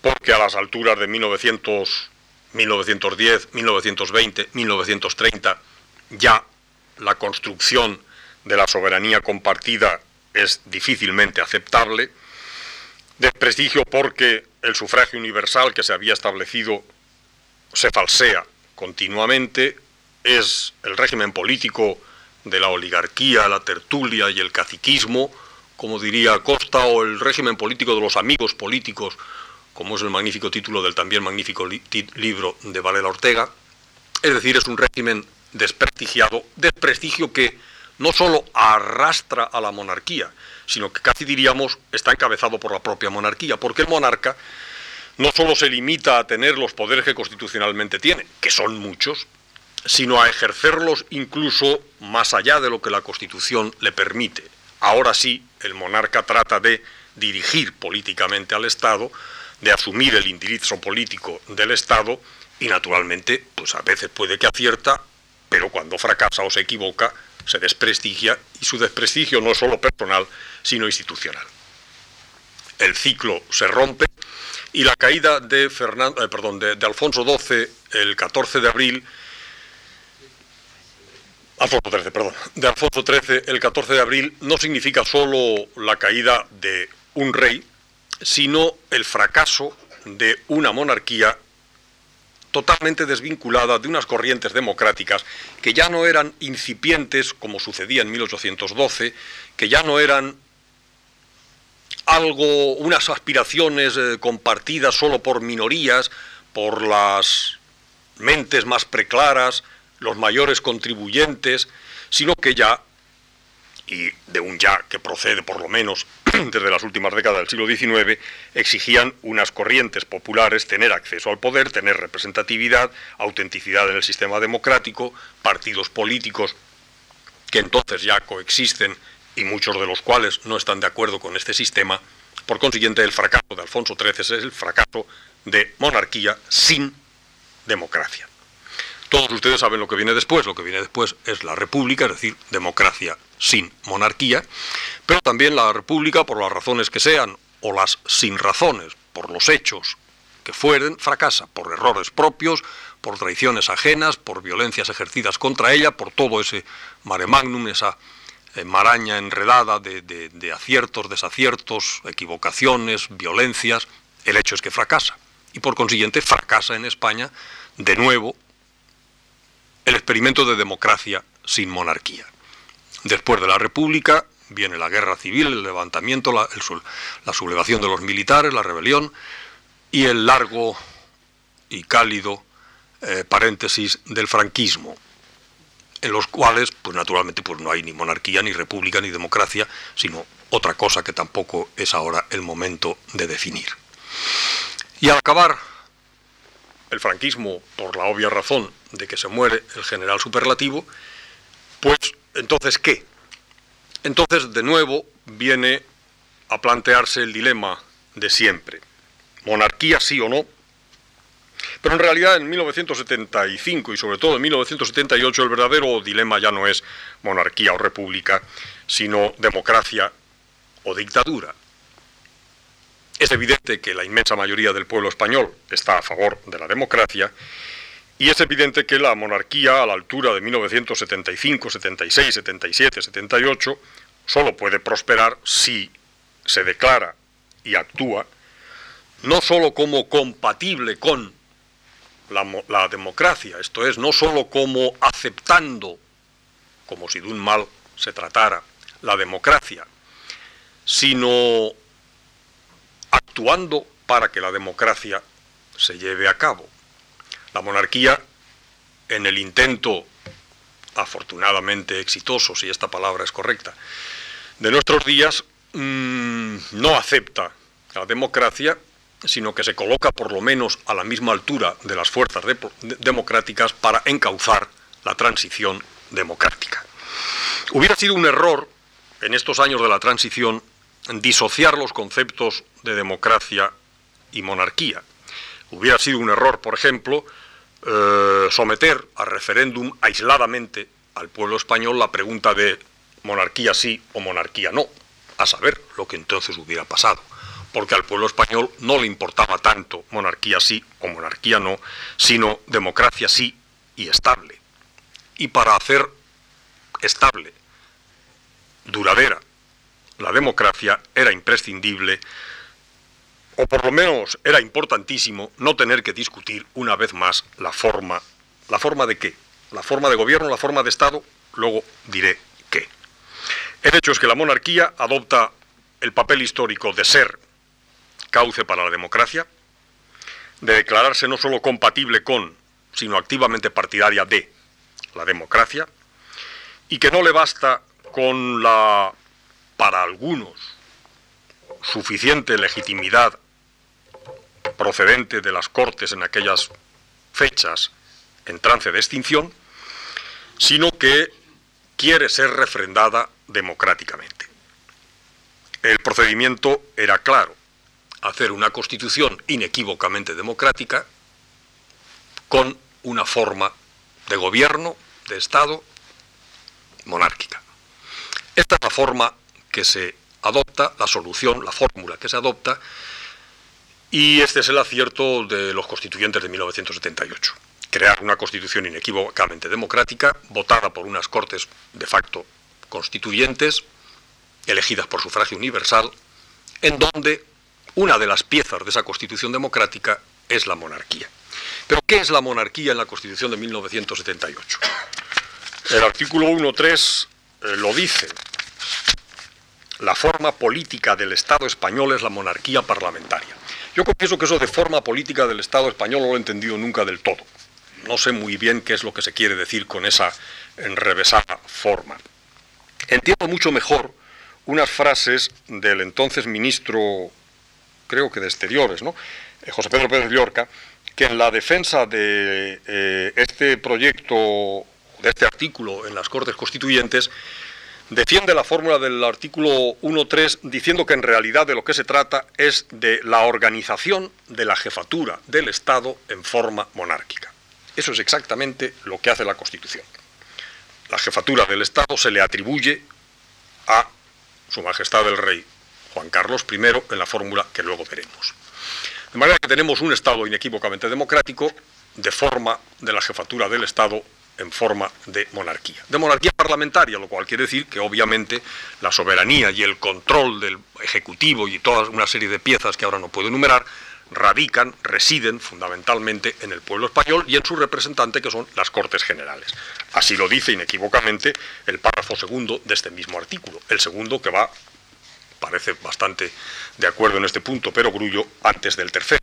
porque a las alturas de 1900, 1910, 1920, 1930 ya la construcción de la soberanía compartida es difícilmente aceptable, desprestigio porque el sufragio universal que se había establecido se falsea continuamente, es el régimen político de la oligarquía, la tertulia y el caciquismo, como diría Costa, o el régimen político de los amigos políticos, como es el magnífico título del también magnífico libro de Varela Ortega. Es decir, es un régimen desprestigiado, desprestigio que no solo arrastra a la monarquía, sino que casi diríamos está encabezado por la propia monarquía, porque el monarca no solo se limita a tener los poderes que constitucionalmente tiene, que son muchos, sino a ejercerlos incluso más allá de lo que la Constitución le permite. Ahora sí, el monarca trata de dirigir políticamente al Estado, de asumir el indirizzo político del Estado y naturalmente, pues a veces puede que acierta, pero cuando fracasa o se equivoca, se desprestigia y su desprestigio no es solo personal, sino institucional. El ciclo se rompe y la caída de, Fernando, eh, perdón, de, Alfonso XII el 14 de abril Alfonso XIII, perdón, de Alfonso XIII el 14 de abril no significa solo la caída de un rey, sino el fracaso de una monarquía totalmente desvinculada de unas corrientes democráticas que ya no eran incipientes como sucedía en 1812, que ya no eran algo, unas aspiraciones eh, compartidas solo por minorías, por las mentes más preclaras, los mayores contribuyentes, sino que ya y de un ya que procede por lo menos desde las últimas décadas del siglo XIX, exigían unas corrientes populares tener acceso al poder, tener representatividad, autenticidad en el sistema democrático, partidos políticos que entonces ya coexisten y muchos de los cuales no están de acuerdo con este sistema. Por consiguiente, el fracaso de Alfonso XIII es el fracaso de monarquía sin democracia. Todos ustedes saben lo que viene después. Lo que viene después es la república, es decir, democracia sin monarquía, pero también la república, por las razones que sean, o las sin razones, por los hechos que fueren, fracasa por errores propios, por traiciones ajenas, por violencias ejercidas contra ella, por todo ese mare magnum, esa eh, maraña enredada de, de aciertos, desaciertos, equivocaciones, violencias. El hecho es que fracasa. Y por consiguiente fracasa en España de nuevo el experimento de democracia sin monarquía. Después de la República viene la guerra civil, el levantamiento, la, sublevación de los militares, la rebelión y el largo y cálido eh, paréntesis del franquismo, en los cuales, pues naturalmente, pues no hay ni monarquía, ni república, ni democracia, sino otra cosa que tampoco es ahora el momento de definir. Y al acabar el franquismo, por la obvia razón de que se muere el general superlativo, pues entonces, ¿qué? Entonces, de nuevo, viene a plantearse el dilema de siempre. Monarquía sí o no. Pero en realidad en 1975 y sobre todo en 1978 el verdadero dilema ya no es monarquía o república, sino democracia o dictadura. Es evidente que la inmensa mayoría del pueblo español está a favor de la democracia y es evidente que la monarquía a la altura de 1975, 76, 77, 78 solo puede prosperar si se declara y actúa no solo como compatible con la, democracia, esto es, no solo como aceptando, como si de un mal se tratara, la democracia, sino actuando para que la democracia se lleve a cabo. La monarquía, en el intento, afortunadamente exitoso, si esta palabra es correcta, de nuestros días, mm, no acepta la democracia, sino que se coloca por lo menos a la misma altura de las fuerzas democráticas para encauzar la transición democrática. Hubiera sido un error en estos años de la transición, disociar los conceptos de democracia y monarquía. Hubiera sido un error, por ejemplo, eh, someter a referéndum aisladamente al pueblo español la pregunta de monarquía sí o monarquía no, a saber lo que entonces hubiera pasado, porque al pueblo español no le importaba tanto monarquía sí o monarquía no, sino democracia sí y estable. Y para hacer estable, duradera, la democracia era imprescindible, o por lo menos era importantísimo, no tener que discutir una vez más la forma. ¿La forma de qué? La forma de gobierno, la forma de Estado, luego diré qué. El hecho es que la monarquía adopta el papel histórico de ser cauce para la democracia, de declararse no solo compatible con, sino activamente partidaria de la democracia, y que no le basta con la, para algunos, suficiente legitimidad procedente de las Cortes en aquellas fechas en trance de extinción, sino que quiere ser refrendada democráticamente. El procedimiento era claro, hacer una constitución inequívocamente democrática con una forma de gobierno, de Estado, monárquica. Esta es la forma que se adopta, la solución, la fórmula que se adopta, y este es el acierto de los constituyentes de 1978. Crear una constitución inequívocamente democrática, votada por unas cortes de facto constituyentes, elegidas por sufragio universal, en donde una de las piezas de esa constitución democrática es la monarquía. Pero ¿qué es la monarquía en la constitución de 1978? El artículo 1.3 eh, lo dice. La forma política del Estado español es la monarquía parlamentaria. Yo confieso que eso de forma política del Estado español no lo he entendido nunca del todo. No sé muy bien qué es lo que se quiere decir con esa enrevesada forma. Entiendo mucho mejor unas frases del entonces ministro, creo que de Exteriores, ¿no? Eh, José Pedro Pérez Llorca, que en la defensa de eh, este proyecto, de este artículo en las Cortes Constituyentes, defiende la fórmula del artículo 1.3 diciendo que en realidad de lo que se trata es de la organización de la jefatura del Estado en forma monárquica. Eso es exactamente lo que hace la Constitución. La jefatura del Estado se le atribuye a Su Majestad el Rey Juan Carlos I en la fórmula que luego veremos. De manera que tenemos un Estado inequívocamente democrático de forma de la jefatura del Estado en forma de monarquía. De monarquía parlamentaria, lo cual quiere decir que obviamente la soberanía y el control del Ejecutivo y toda una serie de piezas que ahora no puedo enumerar, radican, residen fundamentalmente en el pueblo español y en su representante que son las Cortes Generales. Así lo dice inequívocamente el párrafo segundo de este mismo artículo, el segundo que va, parece bastante de acuerdo en este punto, pero grullo antes del tercero.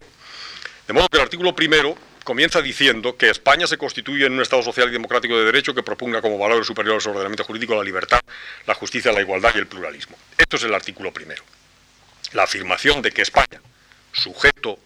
De modo que el artículo primero comienza diciendo que España se constituye en un Estado social y democrático de derecho que proponga como valores superiores al ordenamiento jurídico la libertad, la justicia, la igualdad y el pluralismo. Esto es el artículo primero. La afirmación de que España, sujeto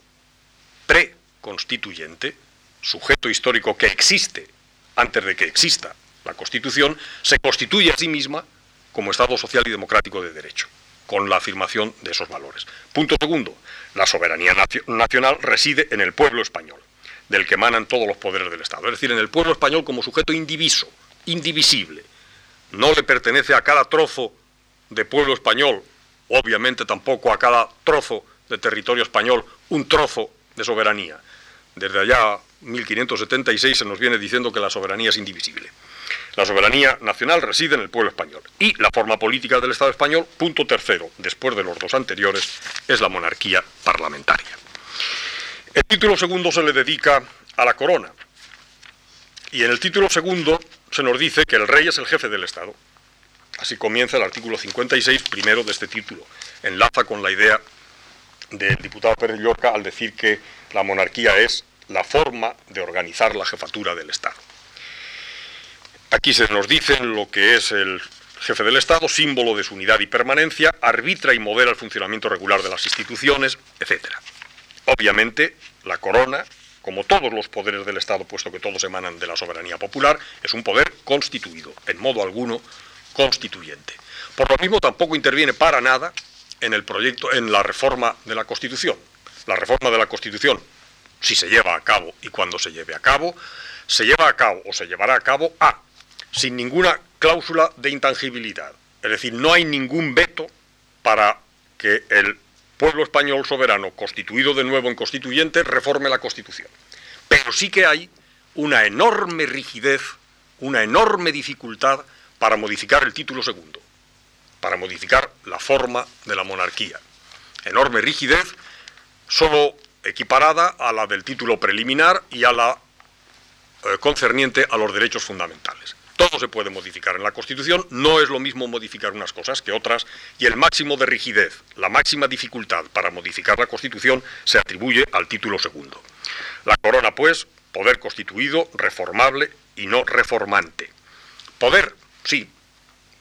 preconstituyente, sujeto histórico que existe antes de que exista la Constitución, se constituye a sí misma como Estado social y democrático de derecho, con la afirmación de esos valores. Punto segundo, la soberanía nacional reside en el pueblo español del que emanan todos los poderes del Estado. Es decir, en el pueblo español como sujeto indiviso, indivisible. No le pertenece a cada trozo de pueblo español, obviamente tampoco a cada trozo de territorio español, un trozo de soberanía. Desde allá, 1576, se nos viene diciendo que la soberanía es indivisible. La soberanía nacional reside en el pueblo español. Y la forma política del Estado español, punto tercero, después de los dos anteriores, es la monarquía parlamentaria. El título segundo se le dedica a la corona. Y en el título segundo se nos dice que el rey es el jefe del Estado. Así comienza el artículo 56 primero de este título. Enlaza con la idea del diputado Pérez Llorca al decir que la monarquía es la forma de organizar la jefatura del Estado. Aquí se nos dice lo que es el jefe del Estado, símbolo de su unidad y permanencia, arbitra y modera el funcionamiento regular de las instituciones, etcétera. Obviamente, la corona, como todos los poderes del Estado, puesto que todos emanan de la soberanía popular, es un poder constituido, en modo alguno constituyente. Por lo mismo, tampoco interviene para nada en el proyecto, en la reforma de la Constitución. La reforma de la Constitución, si se lleva a cabo y cuando se lleve a cabo, se lleva a cabo o se llevará a cabo A, sin ninguna cláusula de intangibilidad. Es decir, no hay ningún veto para que el pueblo español soberano, constituido de nuevo en constituyente, reforme la Constitución. Pero sí que hay una enorme rigidez, una enorme dificultad para modificar el título segundo, para modificar la forma de la monarquía. Enorme rigidez, solo equiparada a la del título preliminar y a la eh, concerniente a los derechos fundamentales. Todo se puede modificar en la Constitución, no es lo mismo modificar unas cosas que otras, y el máximo de rigidez, la máxima dificultad para modificar la Constitución se atribuye al título segundo. La corona, pues, poder constituido, reformable y no reformante. Poder, sí.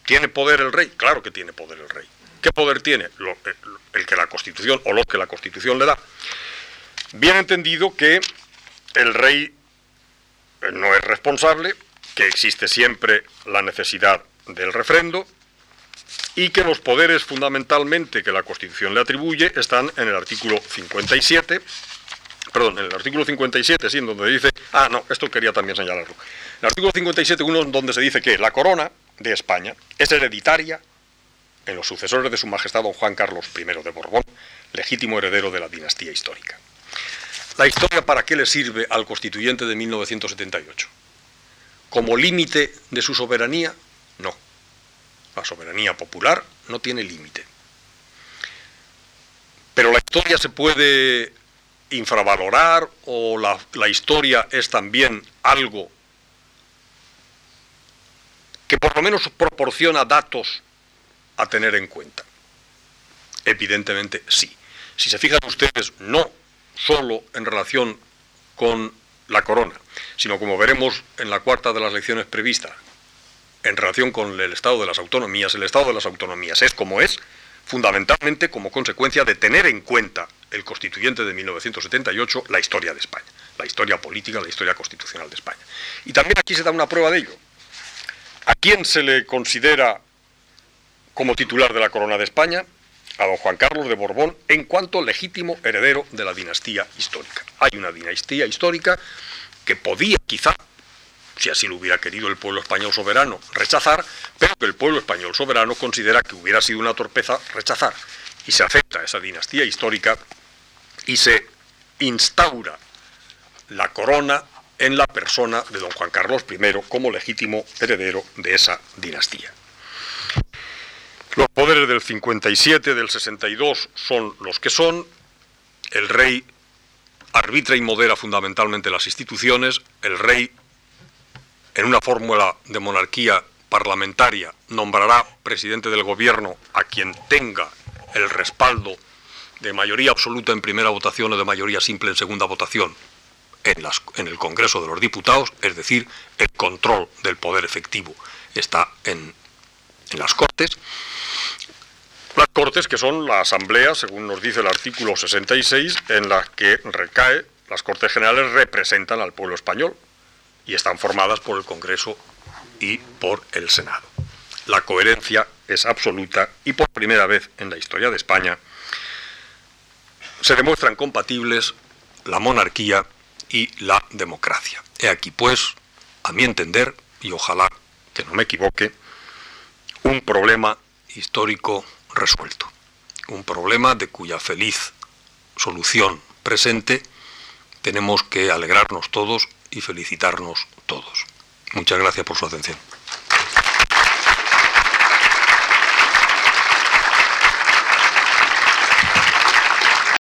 ¿Tiene poder el rey? Claro que tiene poder el rey. ¿Qué poder tiene? el que la Constitución o lo que la Constitución le da. Bien entendido que el rey no es responsable, que existe siempre la necesidad del refrendo y que los poderes fundamentalmente que la Constitución le atribuye están en el artículo 57, perdón, en el artículo 57, sí, en donde dice, ah, no, esto quería también señalarlo. El artículo 57, uno donde se dice que la corona de España es hereditaria en los sucesores de su majestad don Juan Carlos I de Borbón, legítimo heredero de la dinastía histórica. ¿La historia para qué le sirve al constituyente de 1978? Como límite de su soberanía? No. La soberanía popular no tiene límite. Pero la historia se puede infravalorar o la, historia es también algo que por lo menos proporciona datos a tener en cuenta. Evidentemente sí. Si se fijan ustedes, no solo en relación con la corona, sino como veremos en la cuarta de las lecciones previstas, en relación con el estado de las autonomías, el estado de las autonomías es como es, fundamentalmente como consecuencia de tener en cuenta el constituyente de 1978 la historia de España, la historia política, la historia constitucional de España. Y también aquí se da una prueba de ello. ¿A quién se le considera como titular de la corona de España? A don Juan Carlos de Borbón en cuanto legítimo heredero de la dinastía histórica. Hay una dinastía histórica que podía quizá, si así lo hubiera querido el pueblo español soberano, rechazar, pero que el pueblo español soberano considera que hubiera sido una torpeza rechazar. Y se acepta esa dinastía histórica y se instaura la corona en la persona de don Juan Carlos I como legítimo heredero de esa dinastía. Los poderes del 57, del 62 son los que son. El rey arbitra y modera fundamentalmente las instituciones, el rey, en una fórmula de monarquía parlamentaria, nombrará presidente del gobierno a quien tenga el respaldo de mayoría absoluta en primera votación o de mayoría simple en segunda votación en, las, en el Congreso de los Diputados, es decir, el control del poder efectivo está en, las Cortes. Las Cortes, que son la Asamblea, según nos dice el artículo 66, en la que recae, las Cortes Generales representan al pueblo español y están formadas por el Congreso y por el Senado. La coherencia es absoluta y por primera vez en la historia de España se demuestran compatibles la monarquía y la democracia. He aquí, pues, a mi entender, y ojalá que no me equivoque, un problema histórico resuelto. Un problema de cuya feliz solución presente tenemos que alegrarnos todos y felicitarnos todos. Muchas gracias por su atención.